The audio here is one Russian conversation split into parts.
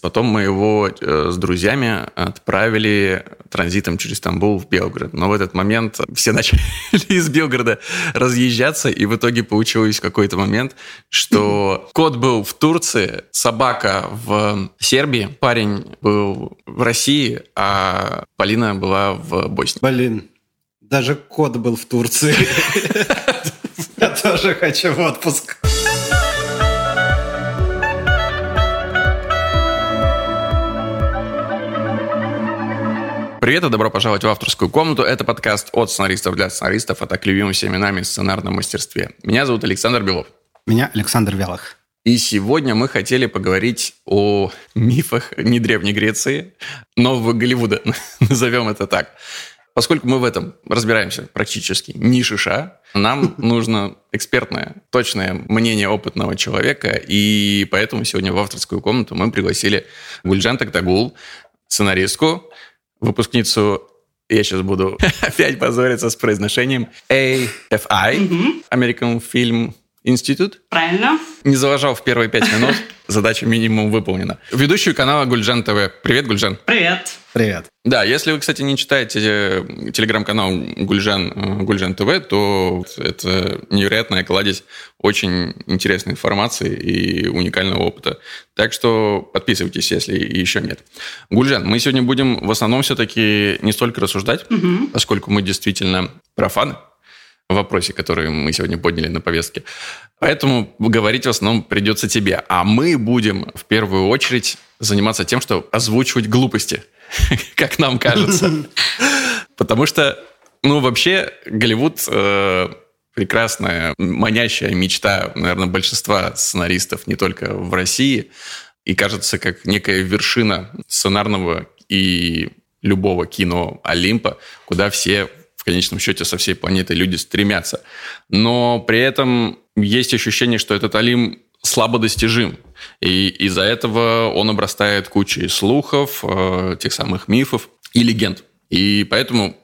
Потом мы его э, с друзьями отправили транзитом через Стамбул в Белгород. Но в этот момент все начали из Белгорода разъезжаться, и в итоге получилось какой-то момент, что кот был в Турции, собака в Сербии, парень был в России, а Полина была в Боснии. Блин, даже кот был в Турции. Я тоже хочу в отпуск. Привет и добро пожаловать в авторскую комнату. Это подкаст от сценаристов для сценаристов, а так любимым всеми нами сценарном мастерстве. Меня зовут Александр Белов. Меня Александр Вялых. И сегодня мы хотели поговорить о мифах не Древней Греции, нового Голливуда, назовем это так. Поскольку мы в этом разбираемся практически ни шиша, нам нужно экспертное, точное мнение опытного человека, и поэтому сегодня в авторскую комнату мы пригласили Гульджан Тактагул, сценаристку, выпускницу я сейчас буду опять позориться с произношением AFI, American Film Institute. Правильно. Не залажал в первые пять минут. Задача минимум выполнена. Ведущую канала Гульджан ТВ. Привет, Гульджан. Привет. Привет. Да, если вы, кстати, не читаете э, телеграм-канал Гульжан, э, Гульжан ТВ, то это невероятная кладезь очень интересной информации и уникального опыта. Так что подписывайтесь, если еще нет. Гульжан, мы сегодня будем в основном все-таки не столько рассуждать, угу. поскольку мы действительно профаны, вопросе, который мы сегодня подняли на повестке. Поэтому говорить в основном придется тебе. А мы будем в первую очередь заниматься тем, что озвучивать глупости – как нам кажется. Потому что, ну, вообще, Голливуд э, прекрасная, манящая мечта, наверное, большинства сценаристов не только в России, и кажется как некая вершина сценарного и любого кино Олимпа, куда все конечном счете со всей планеты люди стремятся. Но при этом есть ощущение, что этот Олимп слабо достижим. И из-за этого он обрастает кучей слухов, э, тех самых мифов и легенд. И поэтому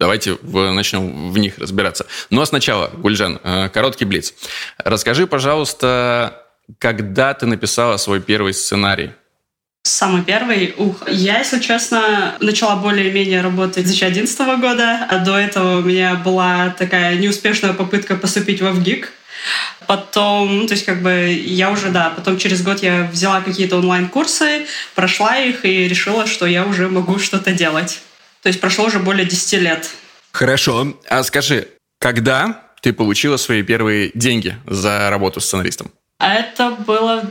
давайте в, начнем в них разбираться. Ну а сначала, Гульжан, э, короткий блиц. Расскажи, пожалуйста, когда ты написала свой первый сценарий? Самый первый? Ух, я, если честно, начала более-менее работать с 2011 года, а до этого у меня была такая неуспешная попытка поступить в ВГИК, Потом, ну, то есть как бы я уже, да, потом через год я взяла какие-то онлайн-курсы, прошла их и решила, что я уже могу что-то делать. То есть прошло уже более 10 лет. Хорошо. А скажи, когда ты получила свои первые деньги за работу сценаристом? Это было в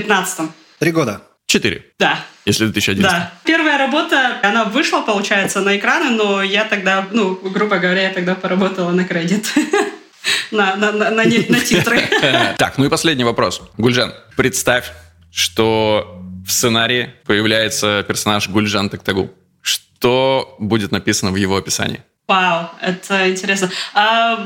2015. Три года. Четыре. Да. Если 2011. Да. Первая работа, она вышла, получается, на экраны, но я тогда, ну, грубо говоря, я тогда поработала на кредит. На, на, на, на, на титры. Так, ну и последний вопрос. Гульжан, представь, что в сценарии появляется персонаж Гульжан Токтагул. Что будет написано в его описании? Вау, это интересно. А,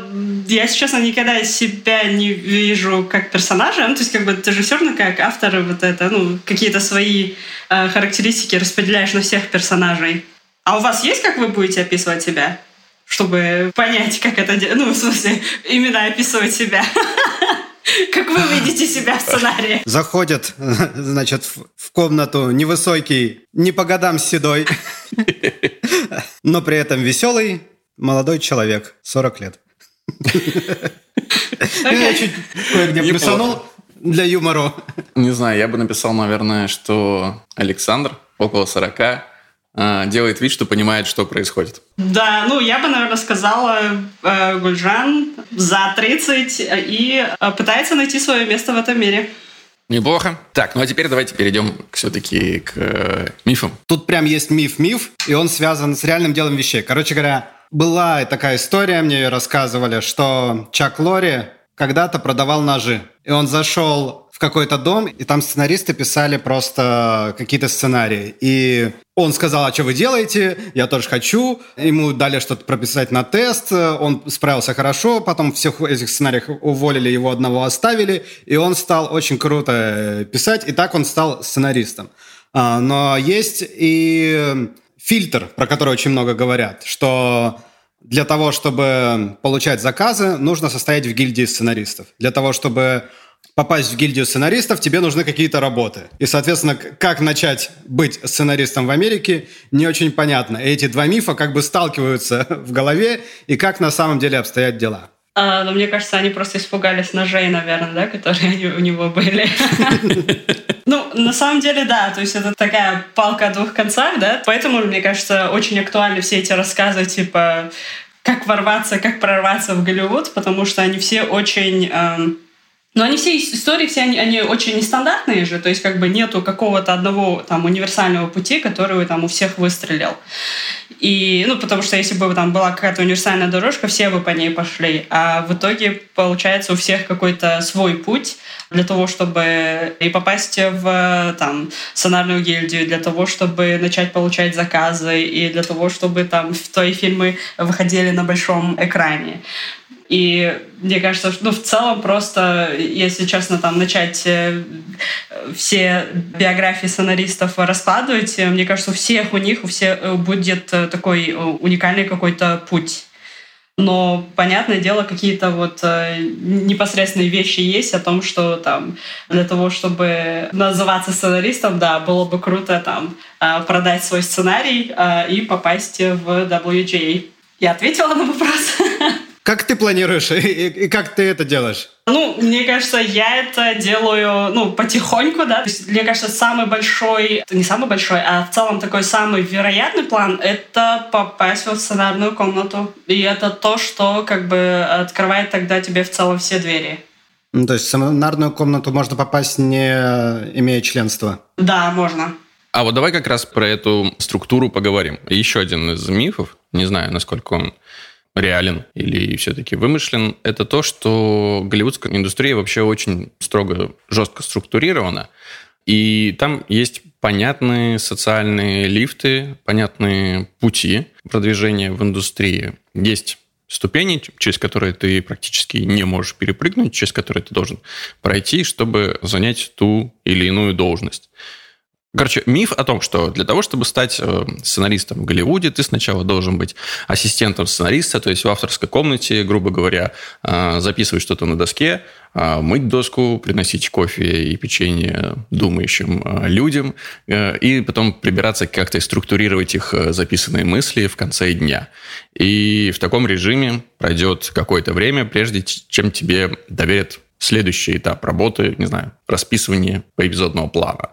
я, если честно, никогда себя не вижу как персонажа. Ну, то есть, как бы ты же все равно как автор вот это, ну, какие-то свои э, характеристики распределяешь на всех персонажей. А у вас есть, как вы будете описывать себя? Чтобы понять, как это делать. Ну, в смысле, именно описывать себя. Как вы видите себя в сценарии? Заходит, значит, в комнату невысокий, не по годам седой, но при этом веселый, молодой человек, 40 лет. Я чуть кое-где плюсанул для юмора. Не знаю, я бы написал, наверное, что Александр около 40 а, делает вид, что понимает, что происходит. Да, ну я бы, наверное, сказала э, Гульжан за 30 и э, пытается найти свое место в этом мире. Неплохо. Так, ну а теперь давайте перейдем все-таки к э, мифам. Тут прям есть миф-миф, и он связан с реальным делом вещей. Короче говоря, была такая история, мне ее рассказывали, что Чак Лори когда-то продавал ножи. И он зашел в какой-то дом, и там сценаристы писали просто какие-то сценарии. И он сказал, а что вы делаете? Я тоже хочу. Ему дали что-то прописать на тест. Он справился хорошо. Потом всех этих сценариев уволили, его одного оставили. И он стал очень круто писать. И так он стал сценаристом. А, но есть и фильтр, про который очень много говорят, что для того, чтобы получать заказы, нужно состоять в гильдии сценаристов. Для того, чтобы попасть в гильдию сценаристов, тебе нужны какие-то работы. И, соответственно, как начать быть сценаристом в Америке, не очень понятно. И эти два мифа как бы сталкиваются в голове, и как на самом деле обстоят дела. А, но мне кажется, они просто испугались ножей, наверное, да, которые у него были. Ну, на самом деле, да, то есть это такая палка о двух концах, да, поэтому, мне кажется, очень актуальны все эти рассказы, типа, как ворваться, как прорваться в Голливуд, потому что они все очень эм, но они все истории, все они, они очень нестандартные же, то есть как бы нету какого-то одного там универсального пути, который там у всех выстрелил. И, ну, потому что если бы там была какая-то универсальная дорожка, все бы по ней пошли. А в итоге, получается, у всех какой-то свой путь для того, чтобы и попасть в там, сценарную гильдию, для того, чтобы начать получать заказы, и для того, чтобы там твои фильмы выходили на большом экране. И мне кажется, что ну, в целом просто, если честно, там начать э, все биографии сценаристов раскладывать, э, мне кажется, у всех у них у всех э, будет такой уникальный какой-то путь. Но, понятное дело, какие-то вот э, непосредственные вещи есть о том, что там для того, чтобы называться сценаристом, да, было бы круто там э, продать свой сценарий э, и попасть в WGA. Я ответила на вопрос. Как ты планируешь и, и как ты это делаешь? Ну, мне кажется, я это делаю, ну, потихоньку, да. То есть, мне кажется, самый большой, не самый большой, а в целом такой самый вероятный план — это попасть в сценарную комнату. И это то, что как бы открывает тогда тебе в целом все двери. Ну, то есть в сценарную комнату можно попасть, не имея членства? Да, можно. А вот давай как раз про эту структуру поговорим. Еще один из мифов, не знаю, насколько он реален или все-таки вымышлен, это то, что голливудская индустрия вообще очень строго, жестко структурирована. И там есть понятные социальные лифты, понятные пути продвижения в индустрии. Есть ступени, через которые ты практически не можешь перепрыгнуть, через которые ты должен пройти, чтобы занять ту или иную должность. Короче, миф о том, что для того, чтобы стать э, сценаристом в Голливуде, ты сначала должен быть ассистентом сценариста, то есть в авторской комнате, грубо говоря, э, записывать что-то на доске, э, мыть доску, приносить кофе и печенье думающим людям, и потом прибираться как-то и структурировать их записанные мысли в конце дня. И в таком режиме пройдет какое-то время, прежде чем тебе доверят следующий этап работы, не знаю, расписывание поэпизодного плана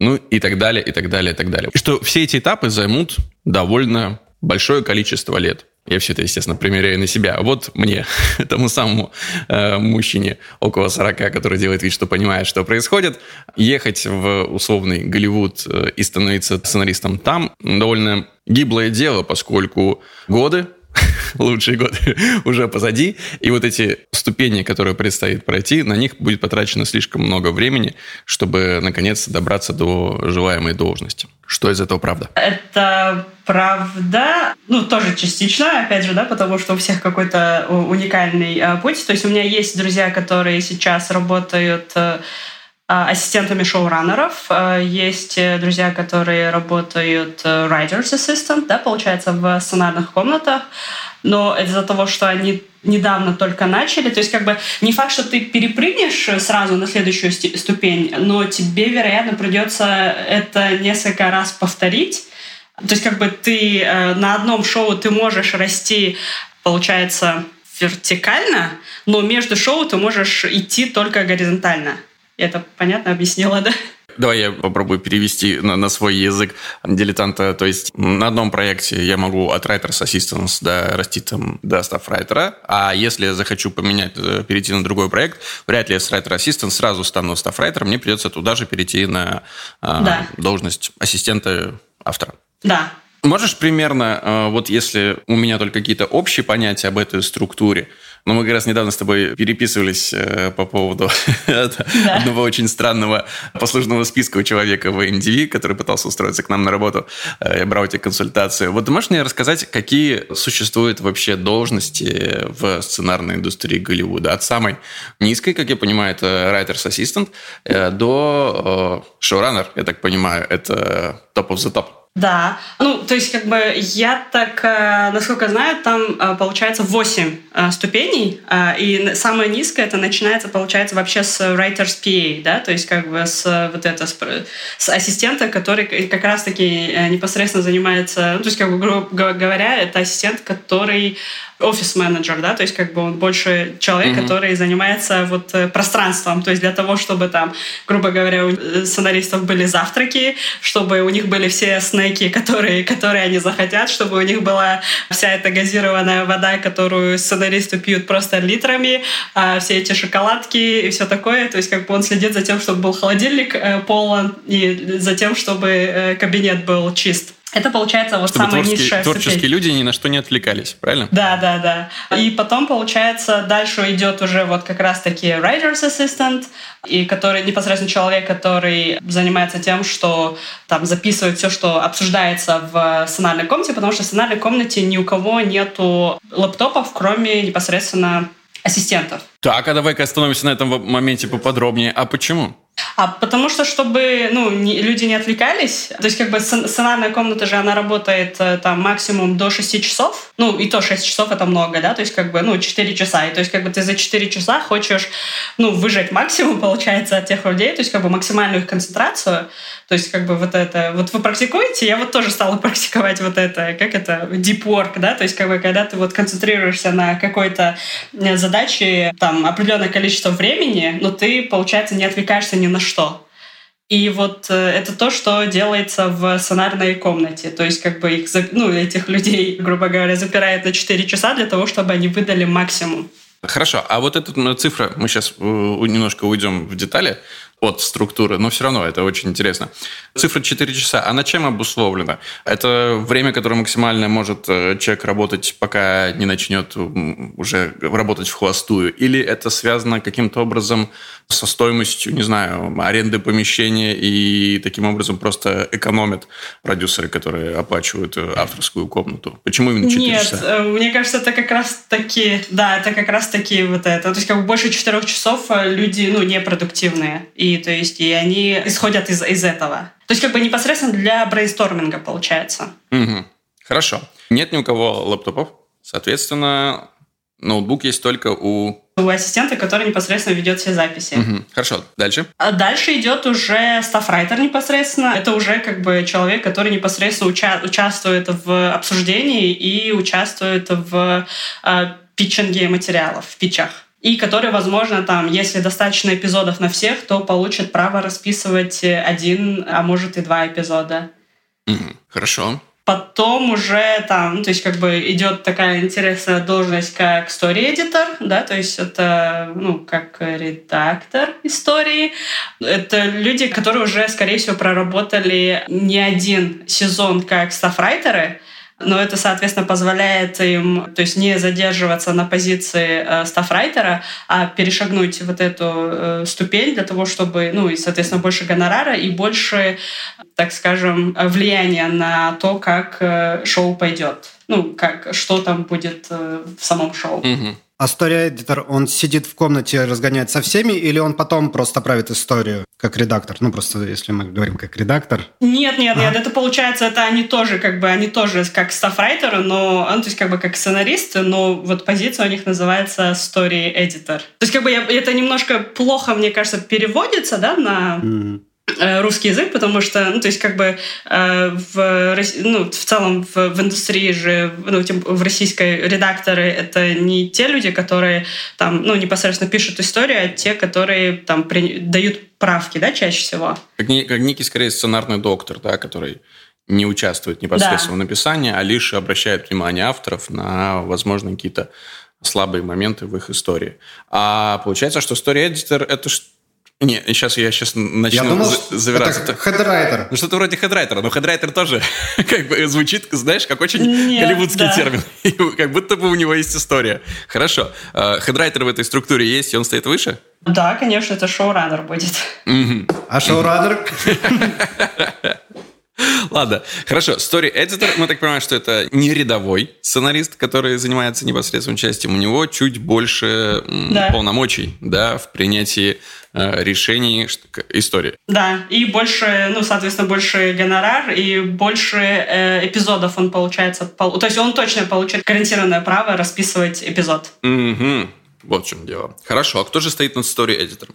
ну и так далее, и так далее, и так далее. И что все эти этапы займут довольно большое количество лет. Я все это, естественно, примеряю на себя. Вот мне, тому самому э, мужчине около 40, который делает вид, что понимает, что происходит, ехать в условный Голливуд э, и становиться сценаристом там довольно гиблое дело, поскольку годы лучшие годы уже позади. И вот эти ступени, которые предстоит пройти, на них будет потрачено слишком много времени, чтобы, наконец, добраться до желаемой должности. Что из этого правда? Это правда, ну, тоже частично, опять же, да, потому что у всех какой-то уникальный э, путь. То есть у меня есть друзья, которые сейчас работают э, ассистентами шоураннеров. А, есть э, друзья, которые работают э, writer's assistant, да, получается, в сценарных комнатах. Но из-за того, что они недавно только начали, то есть как бы не факт, что ты перепрыгнешь сразу на следующую ступень, но тебе, вероятно, придется это несколько раз повторить. То есть как бы ты э, на одном шоу ты можешь расти, получается, вертикально, но между шоу ты можешь идти только горизонтально. Я это понятно объяснила, да? Давай я попробую перевести на, на свой язык дилетанта. То есть на одном проекте я могу от Writer's Assistance да, расти там до стафрайтера, а если я захочу поменять, э, перейти на другой проект, вряд ли я с Writer Assistant сразу стану стафрайтером, мне придется туда же перейти на э, да. должность ассистента автора. Да, Можешь примерно, э, вот если у меня только какие-то общие понятия об этой структуре, но мы как раз недавно с тобой переписывались э, по поводу одного очень странного послужного списка у человека в NDV, который пытался устроиться к нам на работу. Э, я брал эти консультации. Вот ты можешь мне рассказать, какие существуют вообще должности в сценарной индустрии Голливуда? От самой низкой, как я понимаю, это writer's assistant, до showrunner, я так понимаю, это top of the top. Да. Ну, то есть, как бы, я так, э, насколько знаю, там э, получается 8 э, ступеней, и самая низкая это начинается, получается, вообще с Writer's PA, да, то есть, как бы, с вот это, с ассистента, который как раз-таки непосредственно занимается, ну, то есть, как бы, грубо говоря, это ассистент, который офис-менеджер, да, то есть как бы он больше человек, mm-hmm. который занимается вот э, пространством, то есть для того, чтобы там, грубо говоря, у э, сценаристов были завтраки, чтобы у них были все снеки, которые, которые они захотят, чтобы у них была вся эта газированная вода, которую сценаристы пьют просто литрами, а все эти шоколадки и все такое, то есть как бы он следит за тем, чтобы был холодильник э, полон и за тем, чтобы кабинет был чист. Это получается вот Чтобы самая творческие, низшая творческие ступень. люди ни на что не отвлекались, правильно? Да, да, да. И потом, получается, дальше идет уже вот как раз-таки writer's assistant, и который непосредственно человек, который занимается тем, что там записывает все, что обсуждается в сценарной комнате, потому что в сценарной комнате ни у кого нету лэптопов, кроме непосредственно ассистентов. Так, а давай-ка остановимся на этом моменте поподробнее. А почему? А потому что, чтобы ну, не, люди не отвлекались, то есть как бы сценарная комната же, она работает э, там максимум до 6 часов, ну и то 6 часов это много, да, то есть как бы, ну, 4 часа, и то есть как бы ты за 4 часа хочешь, ну, выжать максимум, получается, от тех людей, то есть как бы максимальную их концентрацию, то есть как бы вот это, вот вы практикуете, я вот тоже стала практиковать вот это, как это, deep work, да, то есть как бы когда ты вот концентрируешься на какой-то э, задаче, там, определенное количество времени, но ты, получается, не отвлекаешься ни на что. И вот э, это то, что делается в сценарной комнате. То есть как бы их, ну, этих людей, грубо говоря, запирают на 4 часа для того, чтобы они выдали максимум. Хорошо, а вот эта цифра, мы сейчас э, немножко уйдем в детали, от структуры, но все равно это очень интересно. Цифра 4 часа, она чем обусловлена? Это время, которое максимально может э, человек работать, пока не начнет уже работать в холостую? Или это связано каким-то образом со стоимостью, не знаю, аренды помещения и таким образом просто экономят продюсеры, которые оплачивают э, авторскую комнату? Почему именно 4 Нет, часа? Нет, э, мне кажется, это как раз таки, да, это как раз таки вот это. То есть как бы больше 4 часов люди, ну, непродуктивные. И то есть и они исходят из, из этого. То есть как бы непосредственно для брейнсторминга получается. Угу. Хорошо. Нет ни у кого лэптопов, соответственно, ноутбук есть только у у ассистента, который непосредственно ведет все записи. Угу. Хорошо, дальше. А дальше идет уже стафрайтер непосредственно. Это уже как бы человек, который непосредственно уча- участвует в обсуждении и участвует в э, питчинге материалов, в питчах и который, возможно, там, если достаточно эпизодов на всех, то получит право расписывать один, а может и два эпизода. Хорошо. Потом уже там, ну, то есть как бы идет такая интересная должность, как story editor, да, то есть это, ну, как редактор истории. Это люди, которые уже, скорее всего, проработали не один сезон как стафрайтеры, но это, соответственно, позволяет им то есть не задерживаться на позиции э, стафрайтера, а перешагнуть вот эту э, ступень для того, чтобы, ну и, соответственно, больше гонорара и больше, так скажем, влияния на то, как э, шоу пойдет. Ну, как, что там будет э, в самом шоу. Угу. А story-эдитор, он сидит в комнате, разгоняет со всеми, или он потом просто правит историю как редактор? Ну, просто если мы говорим как редактор. Нет, нет, а? нет, это получается, это они тоже как бы, они тоже как стафрайтеры, но, ну, то есть как бы как сценаристы, но вот позиция у них называется story-editor. То есть как бы я, это немножко плохо, мне кажется, переводится, да, на... Mm Э, русский язык, потому что, ну, то есть, как бы э, в, ну, в целом в, в индустрии же, ну, в российской редакторы это не те люди, которые там, ну, непосредственно пишут историю, а те, которые там при, дают правки, да, чаще всего. Как, как некий, скорее, сценарный доктор, да, который не участвует непосредственно да. в написании, а лишь обращает внимание авторов на, возможно, какие-то слабые моменты в их истории. А получается, что story editor — это не, сейчас я сейчас начну я думал, завираться. Это хедрайтер. Ну, что-то вроде хедрайтера. Но хедрайтер тоже как бы звучит, знаешь, как очень Нет, голливудский да. термин. как будто бы у него есть история. Хорошо. А, хедрайтер в этой структуре есть, и он стоит выше? Да, конечно, это шоураннер будет. А шоураннер? Ладно, хорошо. Story Editor, мы так понимаем, что это не рядовой сценарист, который занимается непосредственным участием. У него чуть больше да. полномочий да, в принятии э, решений истории. Да, и больше, ну, соответственно, больше гонорар и больше э, эпизодов он получается. Пол... То есть он точно получает гарантированное право расписывать эпизод. Угу. Вот в чем дело. Хорошо, а кто же стоит над Story Editor?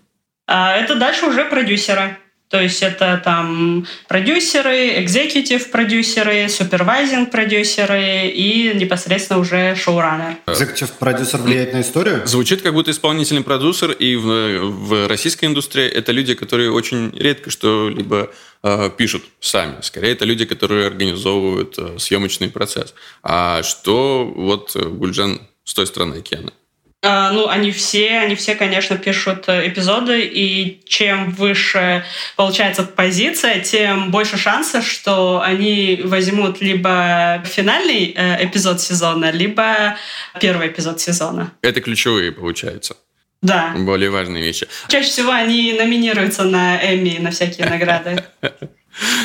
А, это дальше уже продюсеры. То есть это там продюсеры, экзекутив продюсеры, супервайзинг продюсеры и непосредственно уже шоураннер. Экзекутив продюсер влияет на историю? Звучит как будто исполнительный продюсер, и в, в российской индустрии это люди, которые очень редко что-либо э, пишут сами. Скорее, это люди, которые организовывают э, съемочный процесс. А что вот Гульджан с той стороны океана? А, ну, они все, они все, конечно, пишут э, эпизоды, и чем выше получается позиция, тем больше шансов, что они возьмут либо финальный э, эпизод сезона, либо первый эпизод сезона. Это ключевые, получается. Да. Более важные вещи. Чаще всего они номинируются на Эмми, на всякие награды.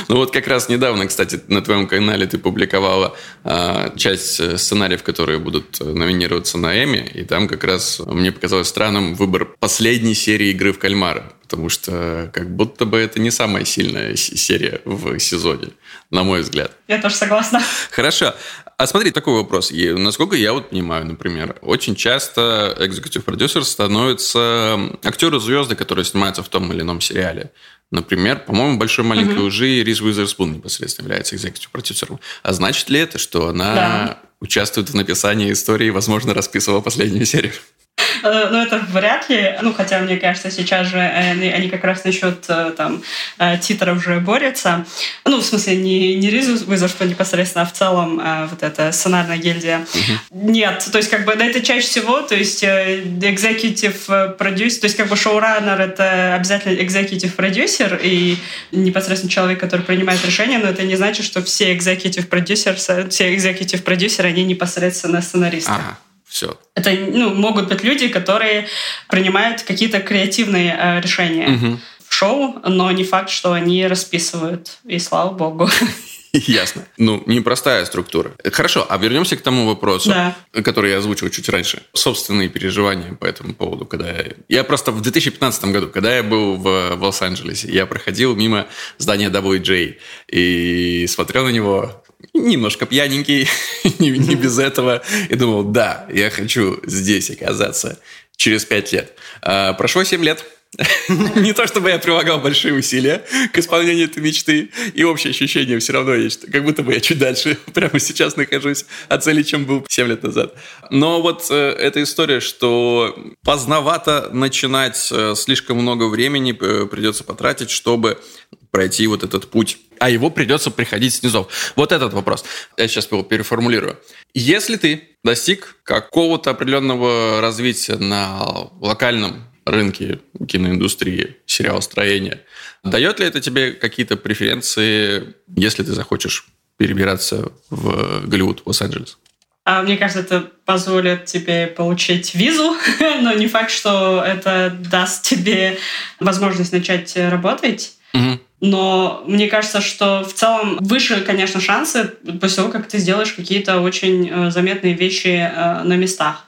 Ну вот как раз недавно, кстати, на твоем канале ты публиковала а, часть э, сценариев, которые будут э, номинироваться на Эми, и там как раз мне показалось странным выбор последней серии игры в кальмара, потому что как будто бы это не самая сильная серия в сезоне, на мой взгляд. Я тоже согласна. Хорошо. А смотри, такой вопрос. И, насколько я вот понимаю, например, очень часто экзекутив продюсер становится актеры-звезды, которые снимаются в том или ином сериале. Например, по-моему, «Большой маленькой лжи» Риз Уизерспун непосредственно является экзекутив продюсером. А значит ли это, что она да. участвует в написании истории и, возможно, расписывала последнюю серию? Э, ну, это вряд ли. Ну, хотя, мне кажется, сейчас же они, они как раз насчет э, там э, титров уже борются. Ну, в смысле, не, не Ризу вызов, что непосредственно, а в целом вот эта сценарная гильдия. Угу. Нет, то есть, как бы, да, это чаще всего, то есть, executive продюсер, то есть, как бы, шоураннер — это обязательно executive продюсер и непосредственно человек, который принимает решения, но это не значит, что все executive продюсеры, все executive продюсеры, они непосредственно сценаристы. Ага. Все. Это ну, могут быть люди, которые принимают какие-то креативные э, решения угу. в шоу, но не факт, что они расписывают. И слава богу. Ясно. Ну, непростая структура. Хорошо, а вернемся к тому вопросу, да. который я озвучил чуть раньше. Собственные переживания по этому поводу, когда я... Я просто в 2015 году, когда я был в, в Лос-Анджелесе, я проходил мимо здания WJ и смотрел на него немножко пьяненький, не, не без этого, и думал, да, я хочу здесь оказаться через пять лет. А, прошло семь лет, Не то чтобы я прилагал большие усилия к исполнению этой мечты, и общее ощущение все равно есть, как будто бы я чуть дальше прямо сейчас нахожусь от цели, чем был 7 лет назад. Но вот э, эта история, что поздновато начинать, э, слишком много времени э, придется потратить, чтобы пройти вот этот путь. А его придется приходить снизу. Вот этот вопрос. Я сейчас его переформулирую. Если ты достиг какого-то определенного развития на локальном рынке киноиндустрии, сериалостроения. Дает ли это тебе какие-то преференции, если ты захочешь перебираться в Голливуд, в Лос-Анджелес? А мне кажется, это позволит тебе получить визу, но не факт, что это даст тебе возможность начать работать. Угу. Но мне кажется, что в целом выше, конечно, шансы после того, как ты сделаешь какие-то очень э, заметные вещи э, на местах.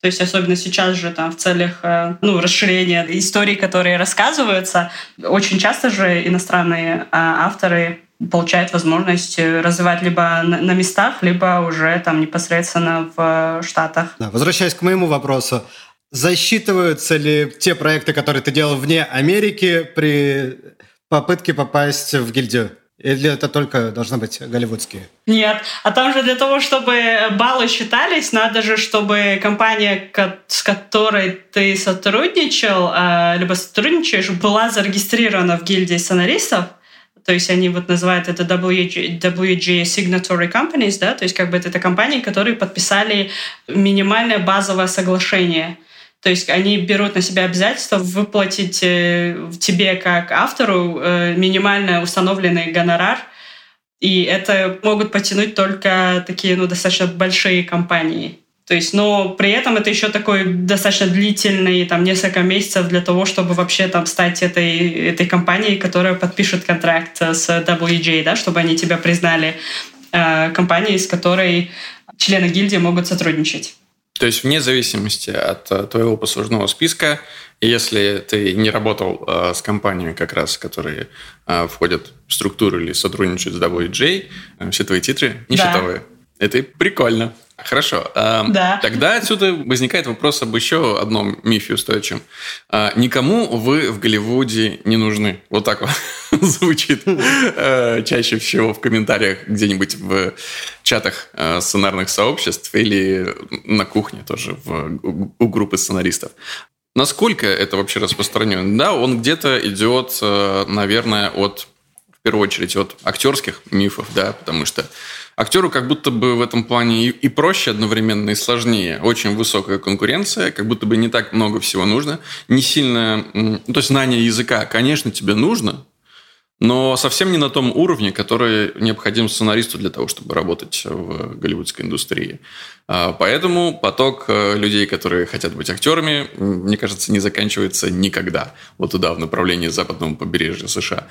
То есть особенно сейчас же там в целях э, ну, расширения историй, которые рассказываются, очень часто же иностранные а, авторы получают возможность развивать либо на местах, либо уже там непосредственно в Штатах. Да, возвращаясь к моему вопросу, засчитываются ли те проекты, которые ты делал вне Америки при попытке попасть в гильдию? Или это только должны быть голливудские? Нет. А там же для того, чтобы баллы считались, надо же, чтобы компания, с которой ты сотрудничал, а, либо сотрудничаешь, была зарегистрирована в гильдии сценаристов. То есть они вот называют это WG, WG Signatory Companies, да, то есть как бы это компании, которые подписали минимальное базовое соглашение – то есть они берут на себя обязательство выплатить э, тебе как автору э, минимально установленный гонорар, и это могут потянуть только такие ну, достаточно большие компании. То есть, но при этом это еще такой достаточно длительный, там, несколько месяцев для того, чтобы вообще там стать этой, этой компанией, которая подпишет контракт с WJ, да, чтобы они тебя признали э, компанией, с которой члены гильдии могут сотрудничать. То есть вне зависимости от э, твоего послужного списка, если ты не работал э, с компаниями как раз, которые э, входят в структуру или сотрудничают с WJ, э, все твои титры нищетовые. Да. Это прикольно. Хорошо. Э, да. Тогда отсюда возникает вопрос об еще одном мифе устойчивом. Э, никому вы в Голливуде не нужны. Вот так вот звучит э, чаще всего в комментариях где-нибудь в чатах э, сценарных сообществ или на кухне тоже в, у группы сценаристов. Насколько это вообще распространено? Да, он где-то идет, э, наверное, от, первую очередь, от актерских мифов, да, потому что актеру как будто бы в этом плане и, и проще одновременно, и сложнее. Очень высокая конкуренция, как будто бы не так много всего нужно. Не сильно... Ну, то есть знание языка, конечно, тебе нужно, но совсем не на том уровне, который необходим сценаристу для того, чтобы работать в голливудской индустрии. А, поэтому поток э, людей, которые хотят быть актерами, мне кажется, не заканчивается никогда. Вот туда, в направлении западного побережья США.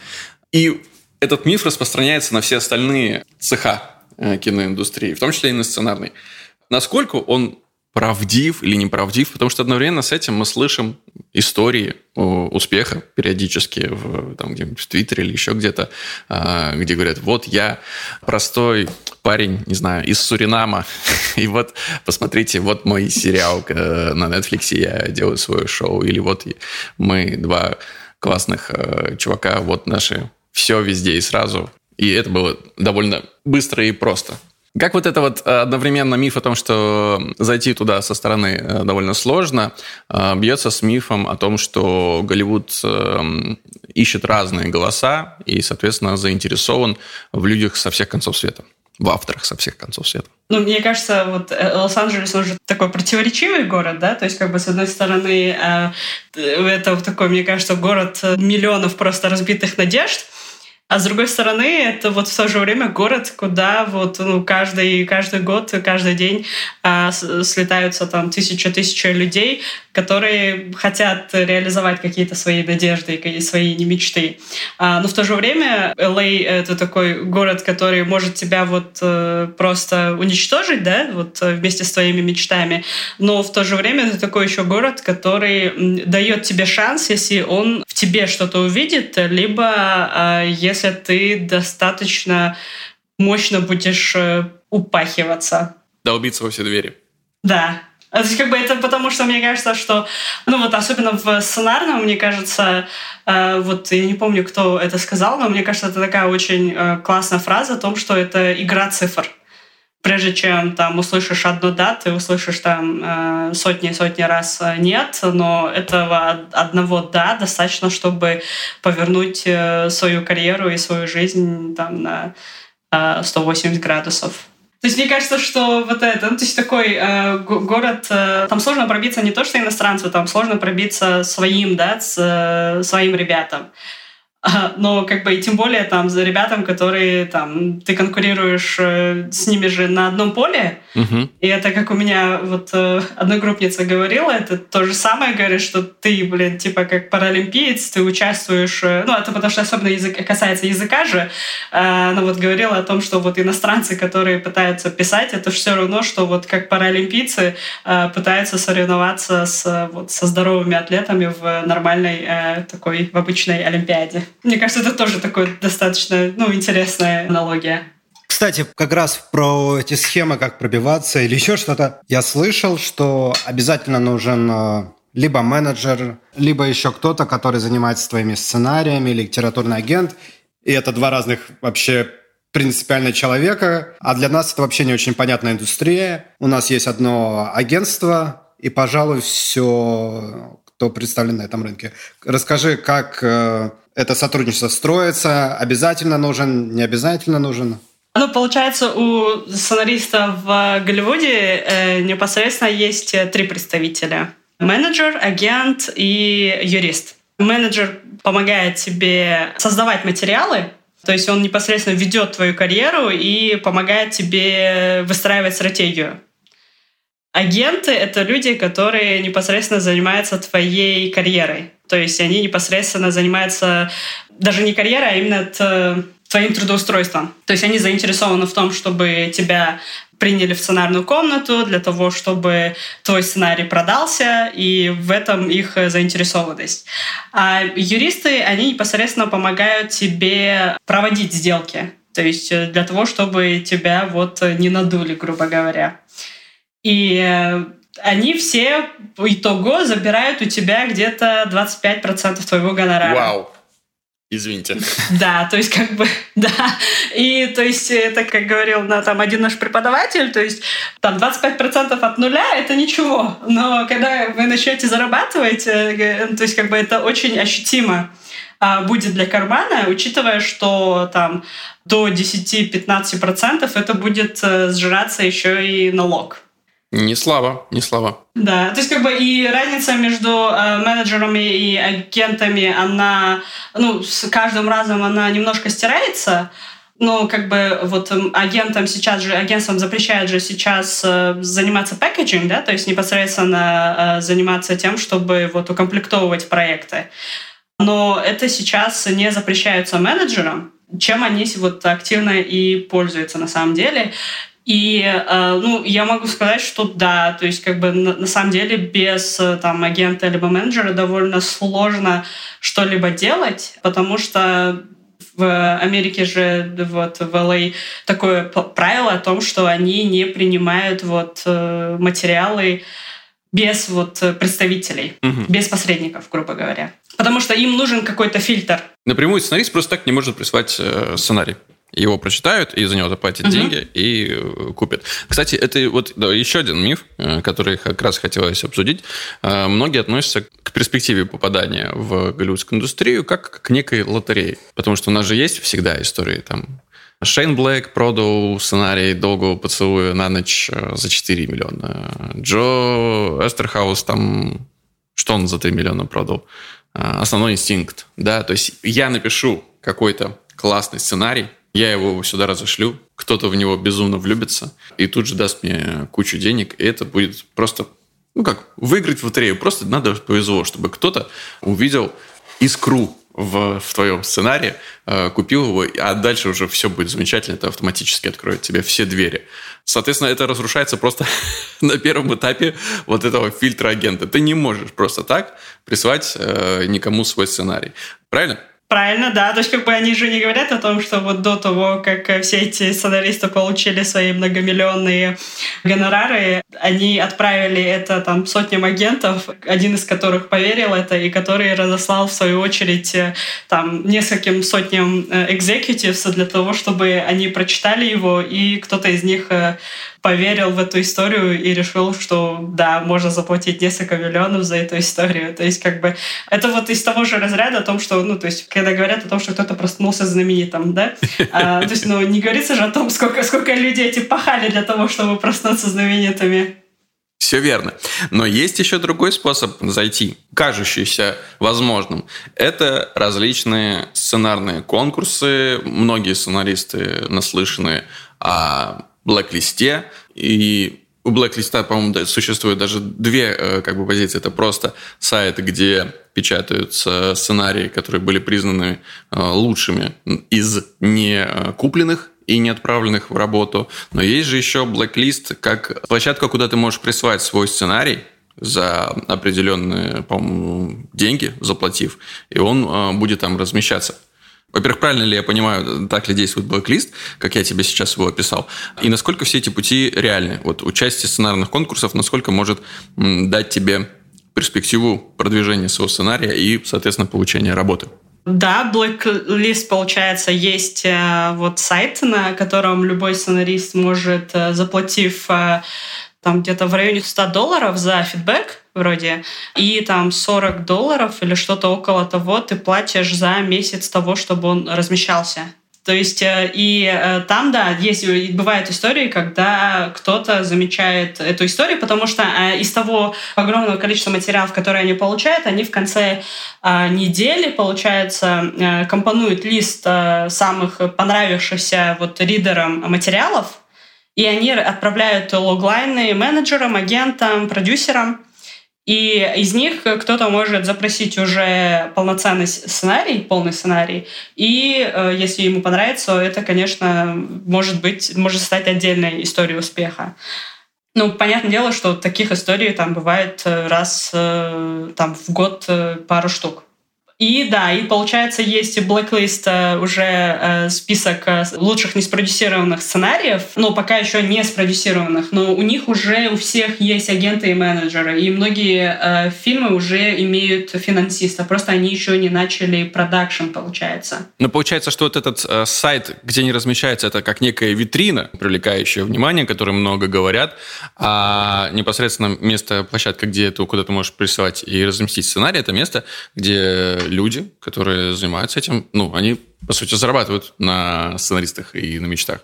И этот миф распространяется на все остальные цеха э, киноиндустрии, в том числе и на сценарный. Насколько он правдив или неправдив, потому что одновременно с этим мы слышим истории успеха периодически в, там где-нибудь в Твиттере или еще где-то, а, где говорят, вот я простой парень, не знаю, из Суринама, и вот посмотрите, вот мой сериал э, на Netflix, я делаю свое шоу, или вот мы два классных э, чувака, вот наши все везде и сразу. И это было довольно быстро и просто. Как вот это вот э, одновременно миф о том, что зайти туда со стороны э, довольно сложно, э, бьется с мифом о том, что Голливуд ищет разные голоса и, соответственно, заинтересован в людях со всех концов света в авторах со всех концов света. Ну, мне кажется, вот Лос-Анджелес уже такой противоречивый город, да, то есть как бы с одной стороны это такой, мне кажется, город миллионов просто разбитых надежд, а с другой стороны, это вот в то же время город, куда вот ну, каждый, каждый год, каждый день а, слетаются там тысяча-тысяча людей, которые хотят реализовать какие-то свои надежды и свои мечты. А, но в то же время LA — это такой город, который может тебя вот э, просто уничтожить, да, вот э, вместе с твоими мечтами. Но в то же время это такой еще город, который дает тебе шанс, если он в тебе что-то увидит, либо а, если ты достаточно мощно будешь э, упахиваться. Долбиться во все двери. Да, то есть, как бы это потому, что мне кажется, что, ну вот особенно в сценарном, мне кажется, э, вот я не помню, кто это сказал, но мне кажется, это такая очень э, классная фраза о том, что это игра цифр. Прежде чем там услышишь одну да, ты услышишь там э, сотни и сотни раз э, нет, но этого одного да достаточно, чтобы повернуть э, свою карьеру и свою жизнь там на э, 180 градусов. То есть мне кажется, что вот это, ну, то есть такой э, город, э, там сложно пробиться не то, что иностранцу, там сложно пробиться своим, да, с, э, своим ребятам. А, но как бы и тем более там за ребятам, которые там ты конкурируешь э, с ними же на одном поле, угу. и это как у меня вот э, одногруппница говорила, это то же самое, говорит, что ты, блин, типа как паралимпиец, ты участвуешь, э, ну это потому что особенно язык, касается языка же, она вот говорила о том, что вот иностранцы, которые пытаются писать, это все равно, что вот как паралимпийцы пытаются соревноваться с, вот, со здоровыми атлетами в нормальной такой, в обычной олимпиаде. Мне кажется, это тоже такой достаточно ну, интересная аналогия. Кстати, как раз про эти схемы, как пробиваться или еще что-то, я слышал, что обязательно нужен э, либо менеджер, либо еще кто-то, который занимается твоими сценариями, литературный агент. И это два разных вообще принципиально человека. А для нас это вообще не очень понятная индустрия. У нас есть одно агентство, и, пожалуй, все, кто представлен на этом рынке. Расскажи, как э, это сотрудничество строится, обязательно нужен, не обязательно нужен? Ну, получается, у сценариста в Голливуде э, непосредственно есть э, три представителя. Менеджер, агент и юрист. Менеджер помогает тебе создавать материалы, то есть он непосредственно ведет твою карьеру и помогает тебе выстраивать стратегию. агенты — это люди, которые непосредственно занимаются твоей карьерой. То есть они непосредственно занимаются даже не карьерой, а именно твоим трудоустройством. То есть они заинтересованы в том, чтобы тебя приняли в сценарную комнату для того, чтобы твой сценарий продался, и в этом их заинтересованность. А юристы, они непосредственно помогают тебе проводить сделки. То есть э, для того, чтобы тебя вот не надули, грубо говоря. И э, они все по итогу забирают у тебя где-то 25% твоего гонорара. Вау! Извините. Да, то есть как бы, да. И то есть это, как говорил на, там один наш преподаватель, то есть там 25% от нуля — это ничего. Но когда вы начнете зарабатывать, э, то есть как бы это очень ощутимо а, будет для кармана, учитывая, что там до 10-15% это будет э, сжираться еще и налог. Не слабо, не слабо. Да, то есть как бы и разница между э, менеджерами и агентами, она, ну, с каждым разом она немножко стирается, но как бы вот агентам сейчас же, агентствам запрещают же сейчас э, заниматься пакетинг, да, то есть непосредственно э, заниматься тем, чтобы вот укомплектовывать проекты. Но это сейчас не запрещается менеджерам, чем они вот активно и пользуются на самом деле. И, э, ну, я могу сказать, что да, то есть, как бы, на, на самом деле, без э, там агента либо менеджера довольно сложно что-либо делать, потому что в Америке же, вот в LA, а такое правило о том, что они не принимают вот э, материалы без вот представителей, угу. без посредников, грубо говоря. Потому что им нужен какой-то фильтр. Напрямую сценарист просто так не может прислать сценарий его прочитают и за него заплатят угу. деньги и э, купят. Кстати, это вот да, еще один миф, э, который как раз хотелось обсудить. Э, многие относятся к перспективе попадания в голливудскую индустрию как к некой лотерее. Потому что у нас же есть всегда истории там Шейн Блэк продал сценарий «Долгого поцелуя на ночь» за 4 миллиона. Джо Эстерхаус там... Что он за 3 миллиона продал? Основной инстинкт. Да, то есть я напишу какой-то классный сценарий, я его сюда разошлю, кто-то в него безумно влюбится и тут же даст мне кучу денег, и это будет просто, ну как, выиграть в лотерею. Просто надо повезло, чтобы кто-то увидел искру в, в твоем сценарии, э, купил его, а дальше уже все будет замечательно, это автоматически откроет тебе все двери. Соответственно, это разрушается просто на первом этапе вот этого фильтра агента. Ты не можешь просто так прислать э, никому свой сценарий. Правильно? Правильно, да. То есть как бы они же не говорят о том, что вот до того, как э, все эти сценаристы получили свои многомиллионные гонорары, они отправили это там сотням агентов, один из которых поверил это и который разослал в свою очередь э, там нескольким сотням экзекутивс для того, чтобы они прочитали его и кто-то из них поверил в эту историю и решил, что да, можно заплатить несколько миллионов за эту историю. То есть как бы это вот из того же разряда о том, что, ну, то есть когда говорят о том, что кто-то проснулся знаменитым, да, а, то есть, ну, не говорится же о том, сколько, сколько людей эти пахали для того, чтобы проснуться знаменитыми. Все верно. Но есть еще другой способ зайти, кажущийся возможным. Это различные сценарные конкурсы. Многие сценаристы наслышаны о блэк-листе, и у блэк-листа, по-моему, существует даже две э, как бы, позиции. Это просто сайт, где печатаются сценарии, которые были признаны э, лучшими из не купленных и не отправленных в работу. Но есть же еще блэк-лист как площадка, куда ты можешь присылать свой сценарий, за определенные, по-моему, деньги, заплатив, и он э, будет там размещаться. Во-первых, правильно ли я понимаю, так ли действует блэк-лист, как я тебе сейчас его описал, и насколько все эти пути реальны? Вот участие сценарных конкурсах, насколько может дать тебе перспективу продвижения своего сценария и, соответственно, получения работы? Да, Blacklist, получается, есть э, вот сайт, на котором любой сценарист может, э, заплатив э, там где-то в районе 100 долларов за фидбэк вроде, и там 40 долларов или что-то около того ты платишь за месяц того, чтобы он размещался. То есть э, и э, там, да, есть, бывают истории, когда кто-то замечает эту историю, потому что э, из того огромного количества материалов, которые они получают, они в конце недели, получается, компонуют лист самых понравившихся вот ридерам материалов, и они отправляют логлайны менеджерам, агентам, продюсерам, и из них кто-то может запросить уже полноценный сценарий, полный сценарий, и э, если ему понравится, это, конечно, может быть, может стать отдельной историей успеха. Ну, понятное дело, что таких историй там бывает э, раз э, там, в год пару штук. И да, и получается есть блэклист э, уже э, список э, лучших неспродюсированных сценариев, но пока еще не спродюсированных, но у них уже у всех есть агенты и менеджеры, и многие э, фильмы уже имеют финансиста, просто они еще не начали продакшн, получается. Но получается, что вот этот э, сайт, где они размещаются, это как некая витрина, привлекающая внимание, о которой много говорят, а непосредственно место, площадка, где ты куда ты можешь присылать и разместить сценарий, это место, где люди, которые занимаются этим, ну, они, по сути, зарабатывают на сценаристах и на мечтах.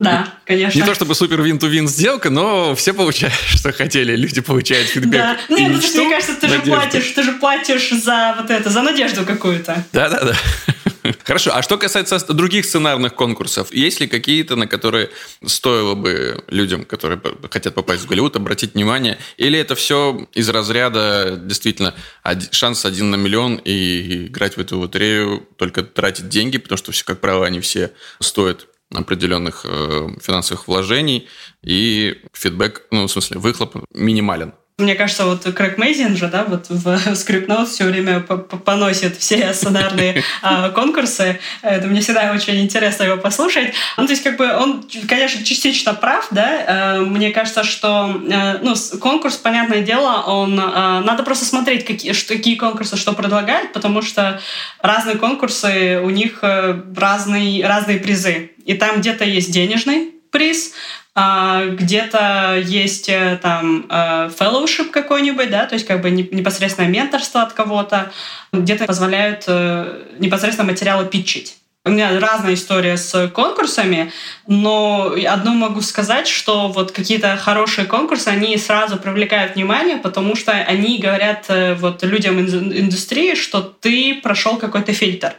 Да, конечно. Не то чтобы супер вин-ту-вин сделка, но все получают, что хотели. Люди получают фидбэк. Да. Нет, ну, мечту, мне кажется, ты же платишь, ты же платишь за вот это, за надежду какую-то. Да, да, да. Хорошо, а что касается других сценарных конкурсов, есть ли какие-то, на которые стоило бы людям, которые хотят попасть в Голливуд, обратить внимание? Или это все из разряда действительно шанс один на миллион и играть в эту лотерею, только тратить деньги, потому что все, как правило, они все стоят определенных э, финансовых вложений, и фидбэк, ну, в смысле, выхлоп минимален. Мне кажется, вот Крэг Мейзин же, да, вот в Script все время поносит все сценарные а, конкурсы. Это мне всегда очень интересно его послушать. Ну, то есть, как бы, он, конечно, частично прав, да. Э, мне кажется, что, э, ну, конкурс, понятное дело, он... Э, надо просто смотреть, какие, какие конкурсы что предлагают, потому что разные конкурсы, у них разные, разные призы. И там где-то есть денежный приз, где-то есть э, там э, fellowship какой-нибудь, да, то есть как бы непосредственно менторство от кого-то, где-то позволяют э, непосредственно материалы питчить. У меня разная история с конкурсами, но одно могу сказать, что вот какие-то хорошие конкурсы, они сразу привлекают внимание, потому что они говорят вот людям индустрии, что ты прошел какой-то фильтр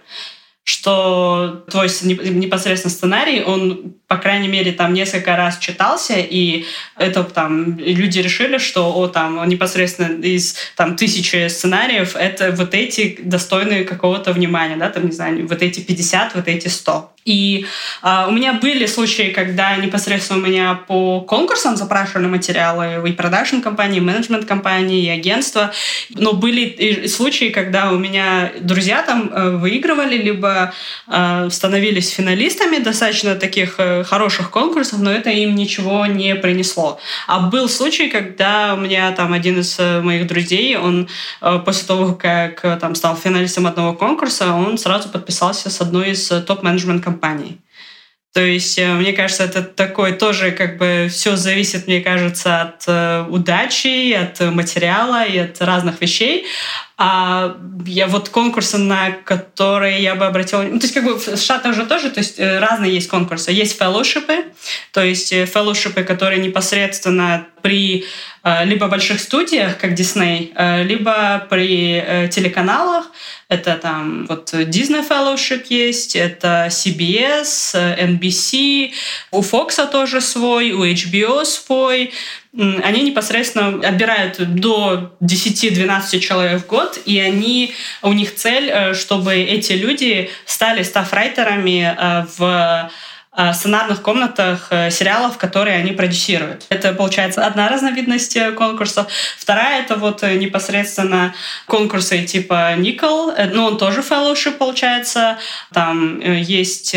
что твой непосредственно сценарий, он, по крайней мере, там несколько раз читался, и это там люди решили, что о, там непосредственно из там тысячи сценариев это вот эти достойные какого-то внимания, да, там, не знаю, вот эти 50, вот эти 100. И э, у меня были случаи, когда непосредственно у меня по конкурсам запрашивали материалы и продакшн компании, менеджмент компании, и агентства. Но были и случаи, когда у меня друзья там э, выигрывали, либо э, становились финалистами достаточно таких э, хороших конкурсов, но это им ничего не принесло. А был случай, когда у меня там один из э, моих друзей, он э, после того, как э, там стал финалистом одного конкурса, он сразу подписался с одной из э, топ-менеджмент компаний. То есть, э, мне кажется, это такой тоже как бы все зависит, мне кажется, от э, удачи, от материала и от разных вещей. А я вот конкурсы, на которые я бы обратила... Ну, то есть как бы в Штатах же тоже, то есть э, разные есть конкурсы. Есть фэллоушипы, то есть фэллоушипы, которые непосредственно при либо больших студиях, как Disney, либо при телеканалах, это там вот Disney Fellowship есть, это CBS, NBC, у Fox тоже свой, у HBO свой. Они непосредственно отбирают до 10-12 человек в год, и они, у них цель, э, чтобы эти люди стали стафрайтерами э, в сценарных комнатах э, сериалов, которые они продюсируют. Это, получается, одна разновидность э, конкурсов. Вторая — это вот непосредственно конкурсы типа Никол, ну, он тоже fellowship, получается. Там есть,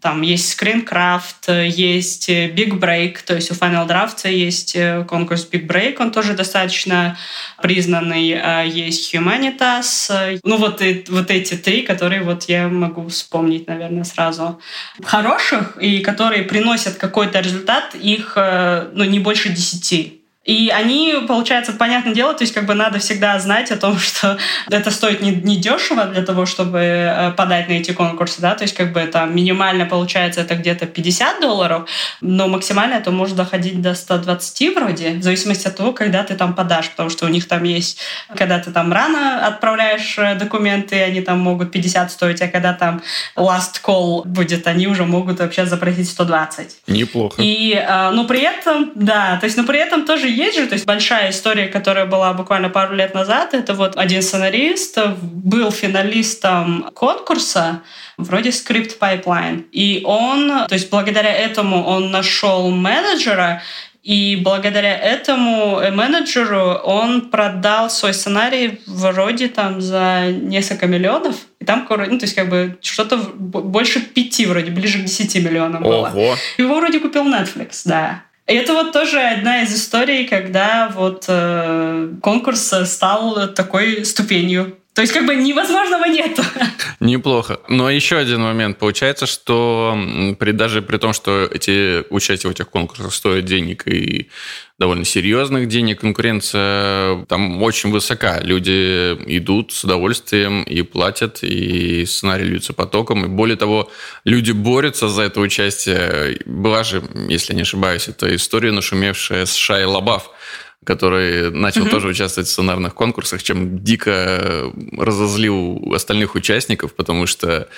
там есть Screencraft, есть Big Break, то есть у Final Draft есть конкурс Big Break, он тоже достаточно признанный. Есть Humanitas. Ну, вот, вот эти три, которые вот я могу вспомнить, наверное, сразу. Хороших и которые приносят какой-то результат, их э, ну, не больше десяти. И они, получается, понятное дело, то есть как бы надо всегда знать о том, что это стоит не, не дешево для того, чтобы э, подать на эти конкурсы, да, то есть как бы там минимально получается это где-то 50 долларов, но максимально это может доходить до 120 вроде, в зависимости от того, когда ты там подашь, потому что у них там есть, когда ты там рано отправляешь э, документы, они там могут 50 стоить, а когда там last call будет, они уже могут вообще запросить 120. Неплохо. И, но при этом, да, то есть, но при этом тоже есть же, то есть большая история, которая была буквально пару лет назад, это вот один сценарист был финалистом конкурса, вроде Script Pipeline. И он, то есть благодаря этому он нашел менеджера, и благодаря этому менеджеру он продал свой сценарий вроде там за несколько миллионов. И там, ну, то есть как бы что-то больше пяти вроде, ближе к десяти миллионам было. Ого. Его вроде купил Netflix, да. Это вот тоже одна из историй, когда вот э, конкурс стал такой ступенью то есть как бы невозможного нет. Неплохо. Но еще один момент. Получается, что при, даже при том, что эти участия в этих конкурсах стоят денег и довольно серьезных денег, конкуренция там очень высока. Люди идут с удовольствием и платят, и сценарий льются потоком. И более того, люди борются за это участие. Была же, если не ошибаюсь, это история нашумевшая с Шай Лабаф, который начал угу. тоже участвовать в сценарных конкурсах, чем дико разозлил остальных участников, потому что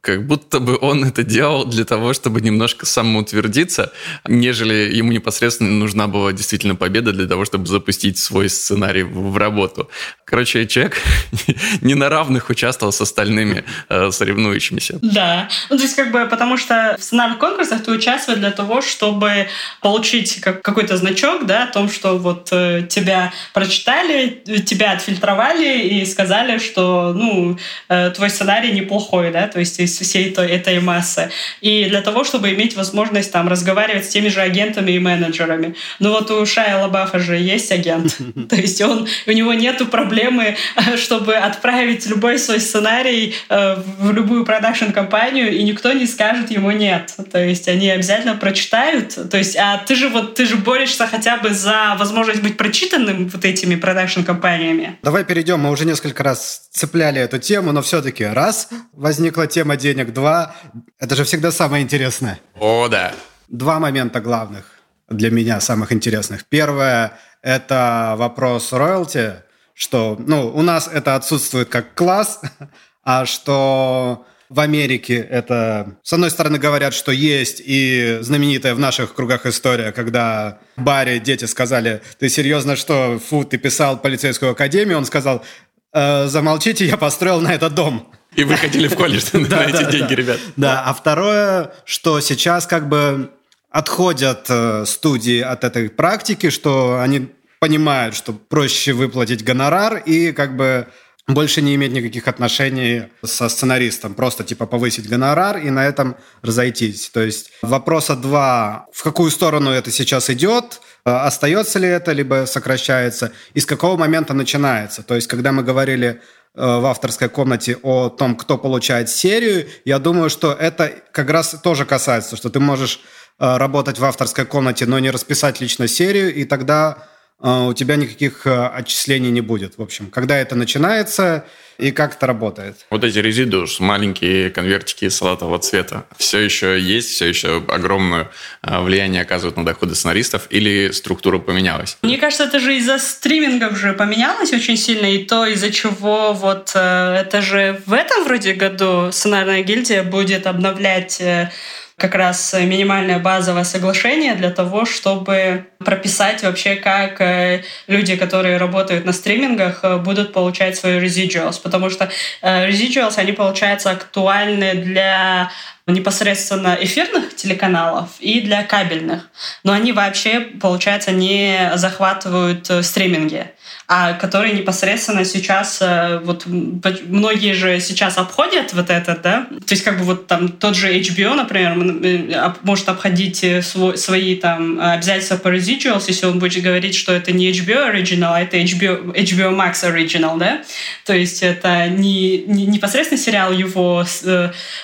как будто бы он это делал для того, чтобы немножко самоутвердиться, нежели ему непосредственно нужна была действительно победа для того, чтобы запустить свой сценарий в работу. Короче, человек не на равных участвовал с остальными э, соревнующимися. Да, ну то есть как бы потому что в сценарных конкурсах ты участвуешь для того, чтобы получить как, какой-то значок, да, о том, что вот э, тебя прочитали, тебя отфильтровали и сказали, что, ну, э, твой сценарий неплохой, да, то есть из всей той, этой массы. И для того, чтобы иметь возможность там разговаривать с теми же агентами и менеджерами. Ну вот у Шая Лабафа же есть агент. То есть он, у него нету проблемы, чтобы отправить любой свой сценарий э, в любую продакшн-компанию, и никто не скажет ему нет. То есть они обязательно прочитают. То есть, а ты же вот, ты же борешься хотя бы за возможность быть прочитанным вот этими продакшн-компаниями. Давай перейдем. Мы уже несколько раз цепляли эту тему, но все-таки раз возникла тема денег. Два, это же всегда самое интересное. О, да. Два момента главных для меня, самых интересных. Первое – это вопрос роялти, что ну, у нас это отсутствует как класс, а что в Америке это, с одной стороны, говорят, что есть, и знаменитая в наших кругах история, когда в баре дети сказали, ты серьезно что, фу, ты писал полицейскую академию? Он сказал, э, замолчите, я построил на этот дом. И вы хотели в колледж на эти деньги, ребят. Да, а второе, что сейчас как бы отходят э, студии от этой практики, что они понимают, что проще выплатить гонорар и как бы больше не иметь никаких отношений со сценаристом, просто типа повысить гонорар и на этом разойтись. То есть вопроса два, в какую сторону это сейчас идет, э, остается ли это, либо сокращается, и с какого момента начинается. То есть когда мы говорили в авторской комнате о том, кто получает серию, я думаю, что это как раз тоже касается, что ты можешь э, работать в авторской комнате, но не расписать лично серию, и тогда э, у тебя никаких отчислений не будет. В общем, когда это начинается, и как это работает? Вот эти резидус, маленькие конвертики салатового цвета, все еще есть, все еще огромное а, влияние оказывают на доходы сценаристов или структура поменялась? Мне кажется, это же из-за стримингов же поменялось очень сильно, и то, из-за чего вот э, это же в этом вроде году сценарная гильдия будет обновлять э, как раз минимальное базовое соглашение для того, чтобы прописать вообще, как э, люди, которые работают на стримингах, э, будут получать свои residuals. Потому что э, residuals, они, получаются, актуальны для непосредственно эфирных телеканалов и для кабельных. Но они вообще, получается, не захватывают стриминги. А который непосредственно сейчас, э, вот многие же сейчас обходят вот это, да, то есть как бы вот там тот же HBO, например, э, может обходить свой, свои там обязательства по residuals, если он будет говорить, что это не HBO Original, а это HBO, HBO Max Original, да, то есть это не, не непосредственно сериал его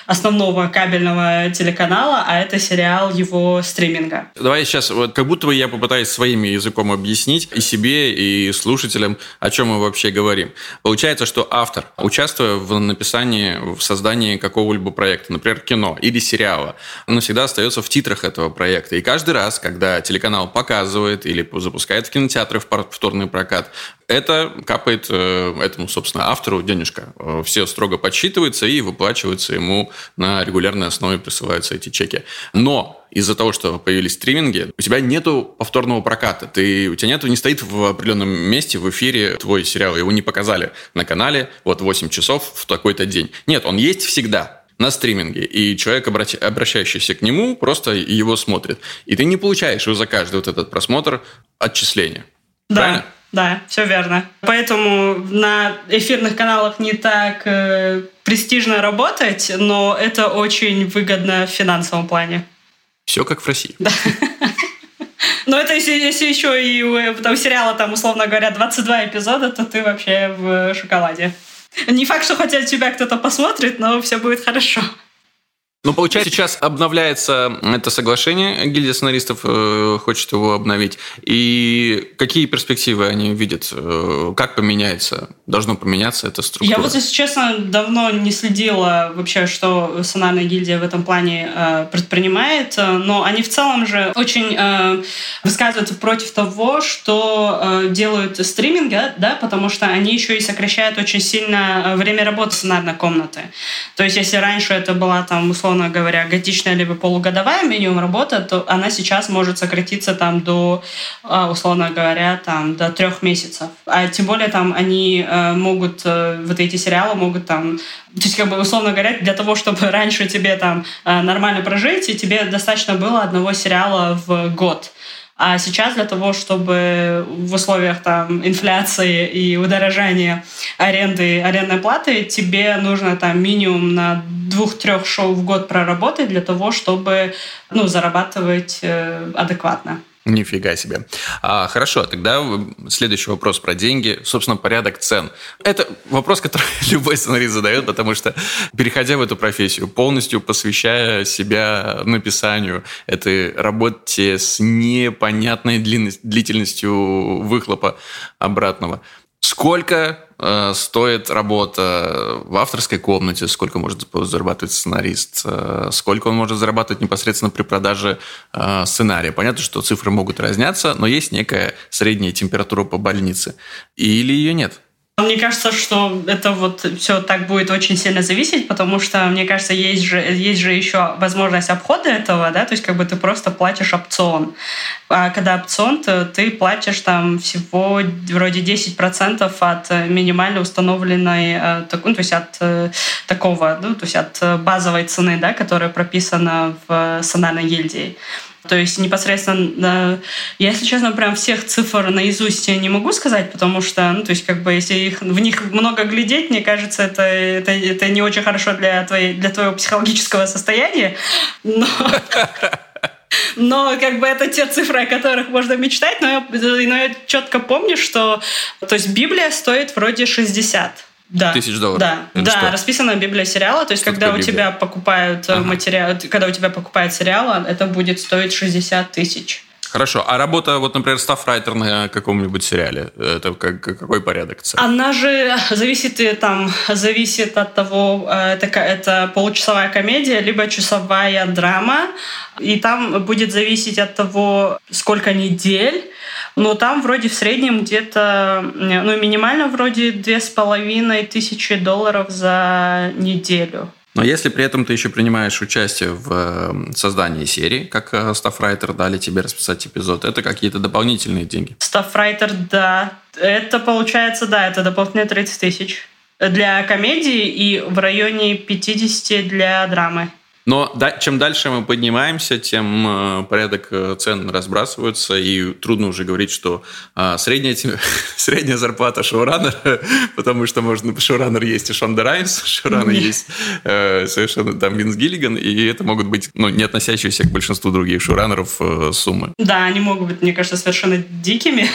основного кабельного телеканала, а это сериал его стриминга. Давай сейчас, вот как будто бы я попытаюсь своим языком объяснить и себе, и слушателям, о чем мы вообще говорим. Получается, что автор, участвуя в написании, в создании какого-либо проекта, например, кино или сериала, он всегда остается в титрах этого проекта. И каждый раз, когда телеканал показывает или запускает в кинотеатры в повторный прокат, это капает э, этому, собственно, автору денежка. Э, все строго подсчитывается и выплачивается ему на регулярной основе присылаются эти чеки. Но из-за того, что появились стриминги, у тебя нету повторного проката. Ты, у тебя нету, не стоит в определенном месте в эфире твой сериал. Его не показали на канале вот 8 часов в такой-то день. Нет, он есть всегда на стриминге, и человек, обращающийся к нему, просто его смотрит. И ты не получаешь за каждый вот этот просмотр отчисления. Да. Правильно? Да, все верно. Поэтому на эфирных каналах не так э, престижно работать, но это очень выгодно в финансовом плане. Все как в России. Да. Но это если, если еще и у там, сериала, там, условно говоря, 22 эпизода, то ты вообще в шоколаде. Не факт, что хотя тебя кто-то посмотрит, но все будет хорошо. Ну, получается, сейчас обновляется это соглашение, гильдия сценаристов э, хочет его обновить. И какие перспективы они видят? Э, как поменяется? Должно поменяться эта структура? Я вот, если честно, давно не следила вообще, что сценарная гильдия в этом плане э, предпринимает, но они в целом же очень э, высказываются против того, что э, делают стриминга, да, потому что они еще и сокращают очень сильно э, время работы сценарной комнаты. То есть, если раньше это была там, условно, говоря, годичная либо полугодовая минимум работа, то она сейчас может сократиться там до, а, условно говоря, там до трех месяцев. А тем более там они э, могут, э, вот эти сериалы могут там, то есть как бы условно говоря, для того, чтобы раньше тебе там э, нормально прожить, и тебе достаточно было одного сериала в год. А сейчас для того, чтобы в условиях там, инфляции и удорожания аренды, арендной платы, тебе нужно там минимум на двух-трех шоу в год проработать для того, чтобы ну, зарабатывать э, адекватно. Нифига себе. А, хорошо, тогда следующий вопрос про деньги. Собственно, порядок цен. Это вопрос, который любой сценарист задает, потому что, переходя в эту профессию, полностью посвящая себя написанию этой работе с непонятной длительностью выхлопа обратного, Сколько э, стоит работа в авторской комнате, сколько может зарабатывать сценарист, э, сколько он может зарабатывать непосредственно при продаже э, сценария. Понятно, что цифры могут разниться, но есть некая средняя температура по больнице. Или ее нет? Мне кажется, что это вот все так будет очень сильно зависеть, потому что, мне кажется, есть же, есть же еще возможность обхода этого, да, то есть как бы ты просто платишь опцион. А когда опцион, то ты платишь там всего вроде 10% от минимально установленной, э, ну, то есть от э, такого, ну, то есть от базовой цены, да, которая прописана в сценарной гильдии. То есть непосредственно, я, если честно, прям всех цифр наизусть не могу сказать, потому что, ну, то есть как бы если их, в них много глядеть, мне кажется, это, это, это не очень хорошо для, твоей, для твоего психологического состояния. Но... Но как бы это те цифры, о которых можно мечтать, но я, но я четко помню, что то есть Библия стоит вроде 60 да. тысяч долларов. Да, да, что? расписана Библия сериала. То есть, что когда у тебя покупают э, ага. материал, когда у тебя покупают сериал, это будет стоить 60 тысяч. Хорошо. А работа, вот, например, стафрайтер на каком-нибудь сериале, это как, какой порядок цен? Она же зависит, э, там, зависит от того, э, это, это получасовая комедия, либо часовая драма. И там будет зависеть от того, сколько недель но там вроде в среднем где-то, ну, минимально вроде две с половиной тысячи долларов за неделю. Но если при этом ты еще принимаешь участие в эм, создании серии, как э, стафрайтер дали тебе расписать эпизод, это какие-то дополнительные деньги? Стафрайтер, да. Это получается, да, это дополнительные 30 тысяч. Для комедии и в районе 50 для драмы. Но да, чем дальше мы поднимаемся, тем э, порядок э, цен разбрасывается, и трудно уже говорить, что э, средняя, средняя зарплата шоураннера, потому что можно шоураннер есть и Шонда Раймс, шоураннер есть э, совершенно там Винс Гиллиган, и это могут быть ну, не относящиеся к большинству других шоураннеров э, суммы. Да, они могут быть, мне кажется, совершенно дикими,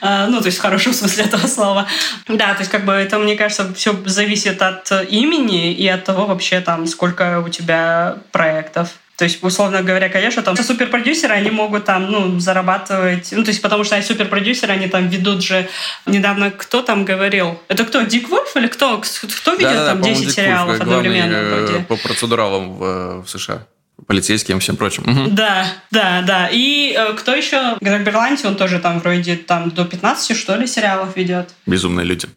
ну, то есть в хорошем смысле этого слова. Да, то есть как бы это, мне кажется, все зависит от имени и от того вообще там, сколько у тебя проектов. То есть, условно говоря, конечно, там суперпродюсеры, они могут там, ну, зарабатывать, ну, то есть, потому что они суперпродюсеры, они там ведут же, недавно кто там говорил? Это кто, Дик Вольф или кто? Кто ведет да, там 10 сериалов одновременно? Э, вроде? По процедуралам в, э, в США полицейским и всем прочим. Угу. Да, да, да. И э, кто еще? Грег Берланти, он тоже там вроде там до 15, что ли, сериалов ведет. Безумные люди.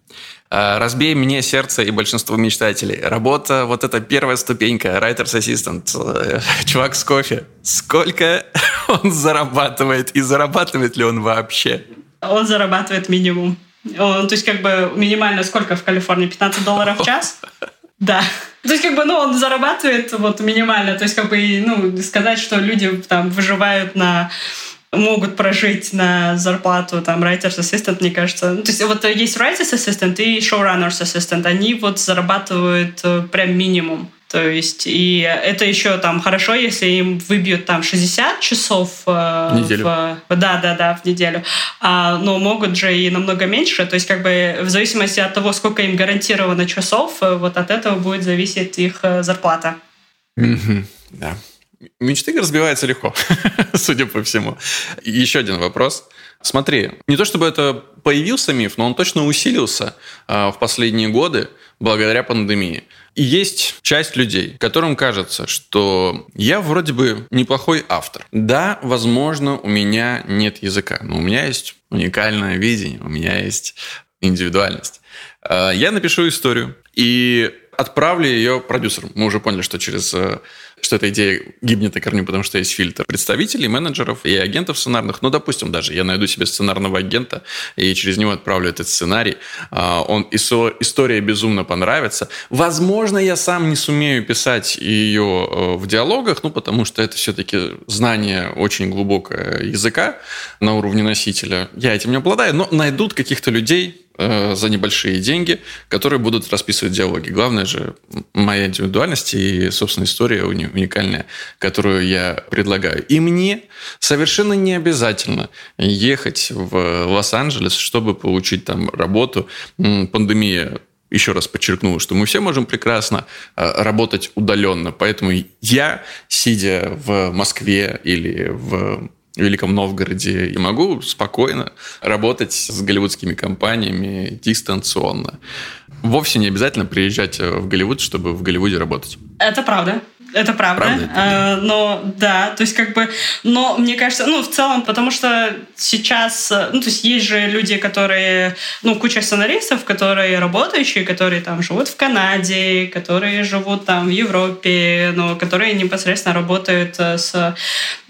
А, Разбей мне сердце и большинство мечтателей. Работа, вот эта первая ступенька, Writer's Assistant, э, чувак с кофе. Сколько он зарабатывает и зарабатывает ли он вообще? Он зарабатывает минимум. Он, то есть как бы минимально сколько в Калифорнии? 15 долларов в час? Да. То есть, как бы, ну, он зарабатывает вот минимально. То есть, как бы, ну, сказать, что люди там выживают на могут прожить на зарплату там writer's assistant, мне кажется. Ну, то есть вот есть writer's assistant и showrunner's assistant. Они вот зарабатывают э, прям минимум. То есть, и это еще там хорошо, если им выбьют там 60 часов э, в неделю. В, да, да, да, в неделю. А, но могут же и намного меньше. То есть, как бы в зависимости от того, сколько им гарантировано часов, э, вот от этого будет зависеть их зарплата. Mm-hmm. Да. Мечты разбиваются легко, судя по всему. еще один вопрос. Смотри, не то чтобы это появился миф, но он точно усилился а, в последние годы благодаря пандемии. И есть часть людей, которым кажется, что я вроде бы неплохой автор. Да, возможно, у меня нет языка, но у меня есть уникальное видение, у меня есть индивидуальность. А, я напишу историю и отправлю ее продюсерам. Мы уже поняли, что через э, что эта идея гибнет на корню, потому что есть фильтр представителей, менеджеров и агентов сценарных. Ну, допустим, даже я найду себе сценарного агента и через него отправлю этот сценарий. А, он история безумно понравится. Возможно, я сам не сумею писать ее э, в диалогах, ну, потому что это все-таки знание очень глубокое языка на уровне носителя. Я этим не обладаю, но найдут каких-то людей, Э, за небольшие деньги, которые будут расписывать диалоги. Главное же моя индивидуальность и, собственно, история уникальная, которую я предлагаю. И мне совершенно не обязательно ехать в Лос-Анджелес, чтобы получить там работу. Пандемия еще раз подчеркну, что мы все можем прекрасно э, работать удаленно. Поэтому я, сидя в Москве или в Великом Новгороде и могу спокойно работать с голливудскими компаниями дистанционно. Вовсе не обязательно приезжать в Голливуд, чтобы в Голливуде работать. Это правда. Это правда. правда это? А, но да, то есть как бы, но мне кажется, ну в целом, потому что сейчас, ну то есть есть же люди, которые, ну куча сценаристов, которые работающие, которые там живут в Канаде, которые живут там в Европе, но которые непосредственно работают э, с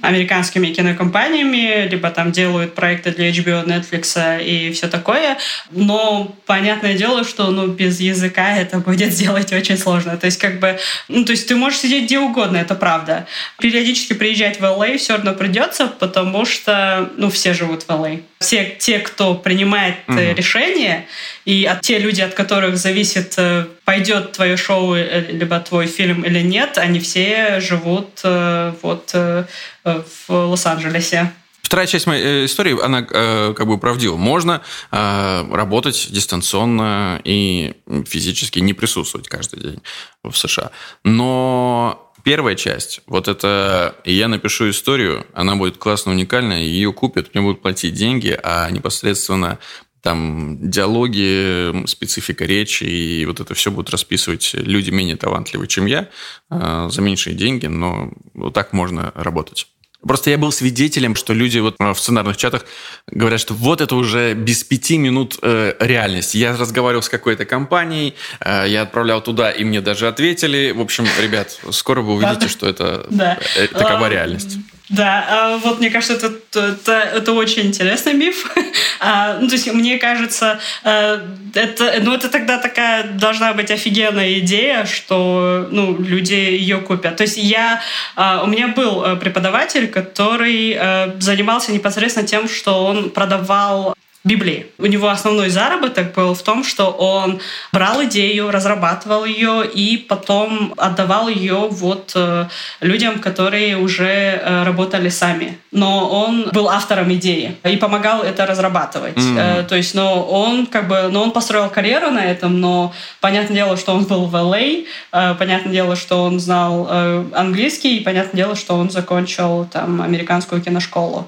американскими кинокомпаниями, либо там делают проекты для HBO, Netflix и все такое. Но понятное дело, что ну без языка это будет сделать очень сложно. То есть как бы, ну то есть ты можешь сидеть где угодно, это правда. Периодически приезжать в LA все равно придется, потому что, ну, все живут в LA. Все те, кто принимает угу. решения, и от те люди, от которых зависит, э, пойдет твое шоу, э, либо твой фильм или нет, они все живут вот в Лос-Анджелесе. Вторая часть моей истории, она э, как бы правдива. Можно э, работать дистанционно и физически не присутствовать каждый день в США. Но Первая часть, вот это я напишу историю, она будет классно уникальная, ее купят, мне будут платить деньги, а непосредственно там диалоги, специфика речи и вот это все будут расписывать люди менее талантливые, чем я, э, за меньшие деньги, но вот так можно работать. Просто я был свидетелем, что люди вот в сценарных чатах говорят, что вот это уже без пяти минут э, реальность. Я разговаривал с какой-то компанией, э, я отправлял туда, и мне даже ответили. В общем, ребят, скоро вы увидите, что это э, такова реальность. Да, а, вот мне кажется, это, это, это очень интересный миф. А, ну, то есть, мне кажется, э, это, ну, это тогда такая должна быть офигенная идея, что ну, люди ее купят. То есть я, а, у меня был э, преподаватель, который э, занимался непосредственно тем, что он продавал Библии. У него основной заработок был в том, что он брал идею, разрабатывал ее и потом отдавал ее вот э, людям, которые уже э, работали сами. Но он был автором идеи и помогал это разрабатывать. Mm-hmm. То есть, но он как бы, но он построил карьеру на этом, но понятное дело, что он был в LA, а, понятное дело, что он знал английский, и понятное дело, что он закончил там американскую киношколу.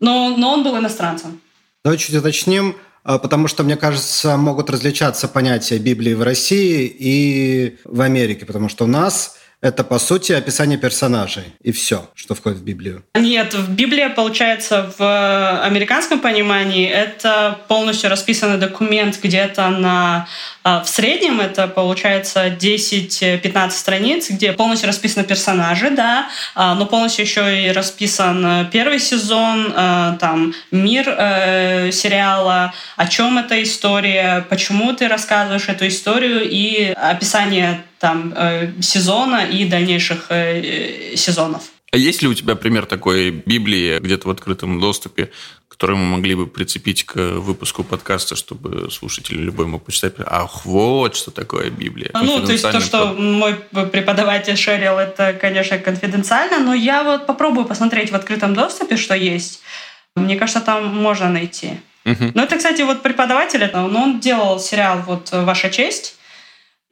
Но, но он был иностранцем. Давай чуть уточним, а, потому что, мне кажется, могут различаться понятия Библии в России и в Америке, потому что у нас это, по сути, описание персонажей. И все, что входит в Библию. Нет, в Библии, получается, в американском понимании это полностью расписанный документ где-то на... А, в среднем это, получается, 10-15 страниц, где полностью расписаны персонажи, да, а, но полностью еще и расписан первый сезон, а, там, мир э, сериала, о чем эта история, почему ты рассказываешь эту историю и описание там э, сезона и дальнейших э, сезонов. А есть ли у тебя пример такой Библии где-то в открытом доступе, который мы могли бы прицепить к выпуску подкаста, чтобы слушатели любой мог почитать? Ах, вот что такое Библия. Ну, то есть то, что мой преподаватель шерил, это, конечно, конфиденциально, но я вот попробую посмотреть в открытом доступе, что есть. Мне кажется, там можно найти. Угу. Ну, это, кстати, вот преподаватель, ну, он делал сериал вот «Ваша честь»,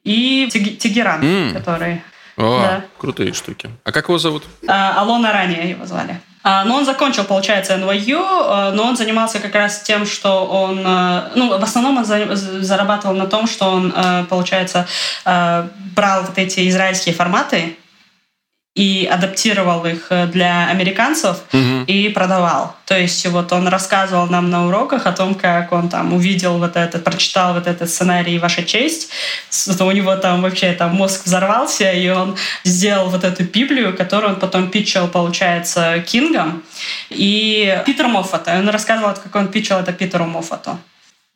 и Тегеран, mm. который... О, да. крутые штуки. А как его зовут? А, Алона ранее его звали. А, но он закончил, получается, NYU, а, но он занимался как раз тем, что он... А, ну, в основном он зарабатывал на том, что он, получается, брал вот эти израильские форматы, и адаптировал их э, для американцев угу. и продавал. То есть вот он рассказывал нам на уроках о том, как он там увидел вот это, прочитал вот этот сценарий «Ваша честь», у него там вообще там мозг взорвался, и он сделал вот эту Библию, которую он потом питчил, получается, Кингом. И Питер Моффат, он рассказывал, как он питчил это Питеру Моффату.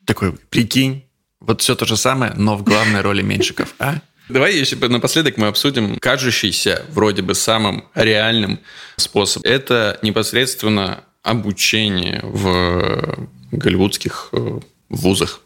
Такой, прикинь, вот все то же самое, но в главной роли Меньшиков, а? Давай еще напоследок мы обсудим кажущийся вроде бы самым реальным способ. Это непосредственно обучение в голливудских э, вузах.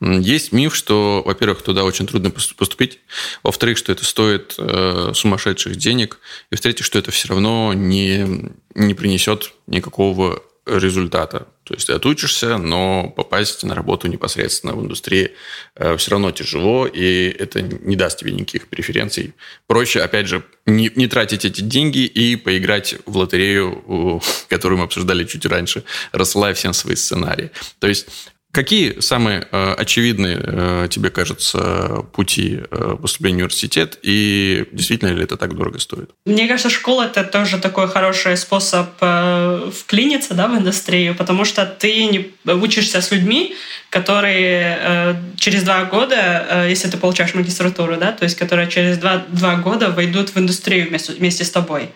Есть миф, что, во-первых, туда очень трудно поступить, во-вторых, что это стоит э, сумасшедших денег, и в-третьих, что это все равно не, не принесет никакого результата. То есть ты отучишься, но попасть на работу непосредственно в индустрии э, все равно тяжело, и это не даст тебе никаких преференций. Проще, опять же, не, не тратить эти деньги и поиграть в лотерею, которую мы обсуждали чуть раньше, рассылая всем свои сценарии. То есть Какие самые э, очевидные, э, тебе кажется, пути э, поступления в университет, и действительно ли это так дорого стоит? Мне кажется, школа — это тоже такой хороший способ э, вклиниться да, в индустрию, потому что ты не учишься с людьми, которые э, через два года, э, если ты получаешь магистратуру, да, то есть которые через два, два года войдут в индустрию вместе, вместе с тобой.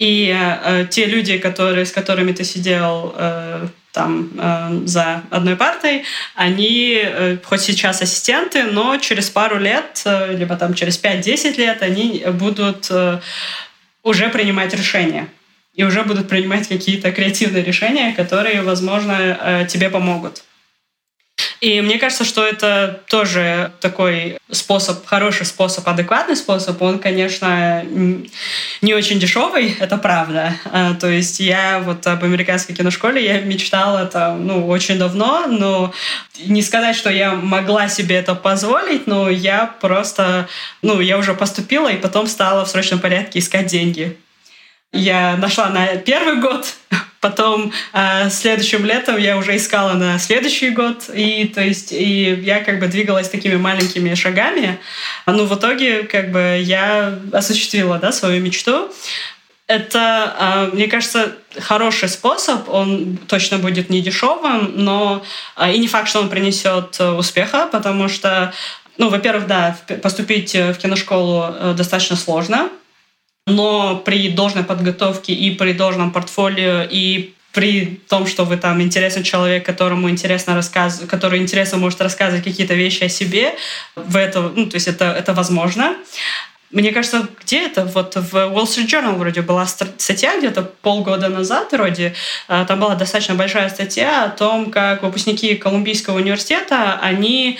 И э, те люди, которые, с которыми ты сидел э, там э, за одной партой, они э, хоть сейчас ассистенты, но через пару лет, э, либо там через 5-10 лет, они будут э, уже принимать решения. И уже будут принимать какие-то креативные решения, которые, возможно, э, тебе помогут. И мне кажется, что это тоже такой способ, хороший способ, адекватный способ. Он, конечно, не очень дешевый, это правда. А, то есть я вот об американской киношколе я мечтала там, ну, очень давно, но не сказать, что я могла себе это позволить, но я просто, ну, я уже поступила и потом стала в срочном порядке искать деньги. Я нашла на первый год, Потом э, следующим летом я уже искала на следующий год, и то есть и я как бы двигалась такими маленькими шагами. Ну в итоге как бы я осуществила да, свою мечту. Это, э, мне кажется, хороший способ. Он точно будет не дешевым, но э, и не факт, что он принесет успеха, потому что, ну, во-первых, да, поступить в киношколу э, достаточно сложно но при должной подготовке и при должном портфолио и при том, что вы там интересный человек, которому интересно рассказывать, который интересно может рассказывать какие-то вещи о себе, в это, ну, то есть это, это возможно. Мне кажется, где это? Вот в Wall Street Journal вроде была статья где-то полгода назад вроде. А, там была достаточно большая статья о том, как выпускники Колумбийского университета, они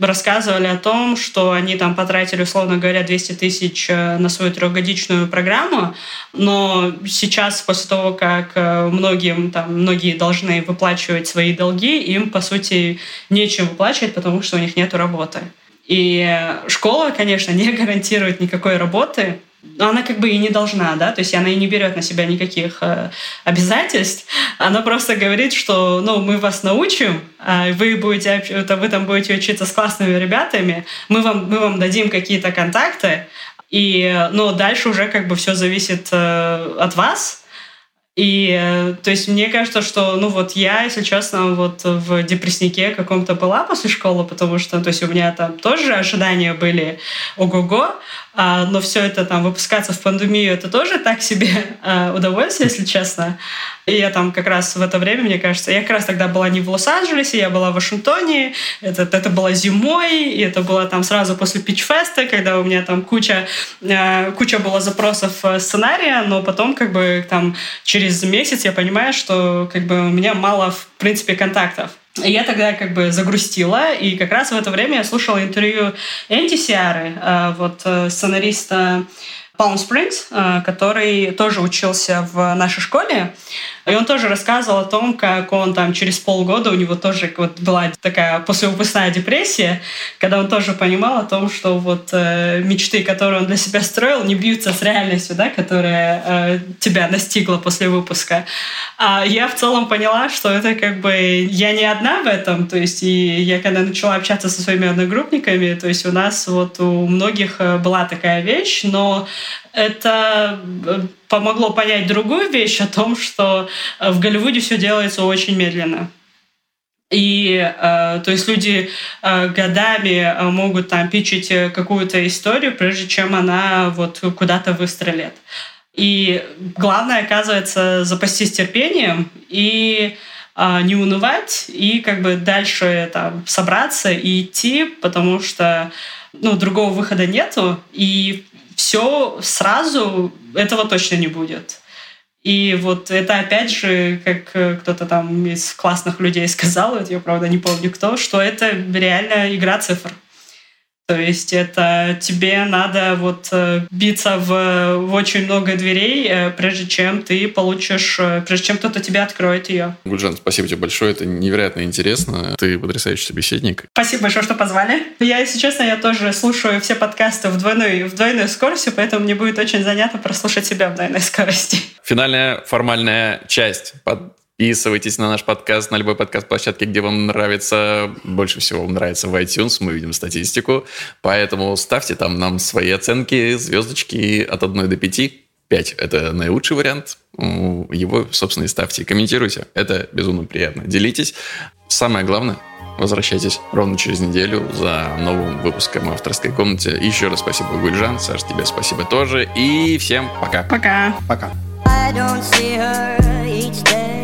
рассказывали о том, что они там потратили, условно говоря, 200 тысяч э, на свою трехгодичную программу, но сейчас, после того, как э, многим, там, многие должны выплачивать свои долги, им, по сути, нечем выплачивать, потому что у них нет работы. И школа, конечно, не гарантирует никакой работы, она как бы и не должна, да, то есть она и не берет на себя никаких э, обязательств. Она просто говорит, что, ну, мы вас научим, э, вы будете, вы там будете учиться с классными ребятами, мы вам, мы вам дадим какие-то контакты, и, ну, дальше уже как бы все зависит э, от вас, и, э, то есть, мне кажется, что, ну, вот я, если честно, вот в депресснике каком-то была после школы, потому что, то есть, у меня там тоже ожидания были ого-го, а, но все это там выпускаться в пандемию, это тоже так себе а, удовольствие, если честно. И я там как раз в это время, мне кажется, я как раз тогда была не в Лос-Анджелесе, я была в Вашингтоне, это, это было зимой, и это было там сразу после Питчфеста, когда у меня там куча, а, куча было запросов сценария, но потом как бы там через месяц я понимаю, что как бы у меня мало в принципе контактов. Я тогда как бы загрустила, и как раз в это время я слушала интервью Энди Сиары, э, вот э, сценариста Palm Springs, э, который тоже учился в нашей школе. И он тоже рассказывал о том, как он там через полгода, у него тоже вот была такая послевыпускная депрессия, когда он тоже понимал о том, что вот э, мечты, которые он для себя строил, не бьются с реальностью, да, которая э, тебя настигла после выпуска. А я в целом поняла, что это как бы я не одна в этом, то есть и я когда начала общаться со своими одногруппниками, то есть у нас вот у многих э, была такая вещь, но это э, помогло понять другую вещь о том, что э, в Голливуде все делается очень медленно. И э, то есть люди э, годами э, могут там пичить какую-то историю, прежде чем она вот куда-то выстрелит. И главное, оказывается, запастись терпением и э, не унывать, и как бы дальше там собраться и идти, потому что ну, другого выхода нету. И все сразу, этого точно не будет. И вот это опять же, как э, кто-то там из классных людей сказал, вот я правда не помню кто, что это реально игра цифр. То есть это тебе надо вот э, биться в, в очень много дверей, э, прежде чем ты получишь, э, прежде чем кто-то тебе откроет ее. Гульжан, спасибо тебе большое, это невероятно интересно. Ты потрясающий собеседник. Спасибо большое, что позвали. Я, если честно, я тоже слушаю все подкасты в двойной, в двойной скорости, поэтому мне будет очень занятно прослушать себя в двойной скорости. Финальная формальная часть. Под Подписывайтесь на наш подкаст на любой подкаст-площадке, где вам нравится. Больше всего вам нравится в iTunes, мы видим статистику. Поэтому ставьте там нам свои оценки, звездочки от 1 до 5. 5 – это наилучший вариант. Его, собственно, и ставьте. Комментируйте. Это безумно приятно. Делитесь. Самое главное – возвращайтесь ровно через неделю за новым выпуском авторской комнате. Еще раз спасибо, Гульжан. Саш, тебе спасибо тоже. И всем пока. Пока. Пока. I miss her.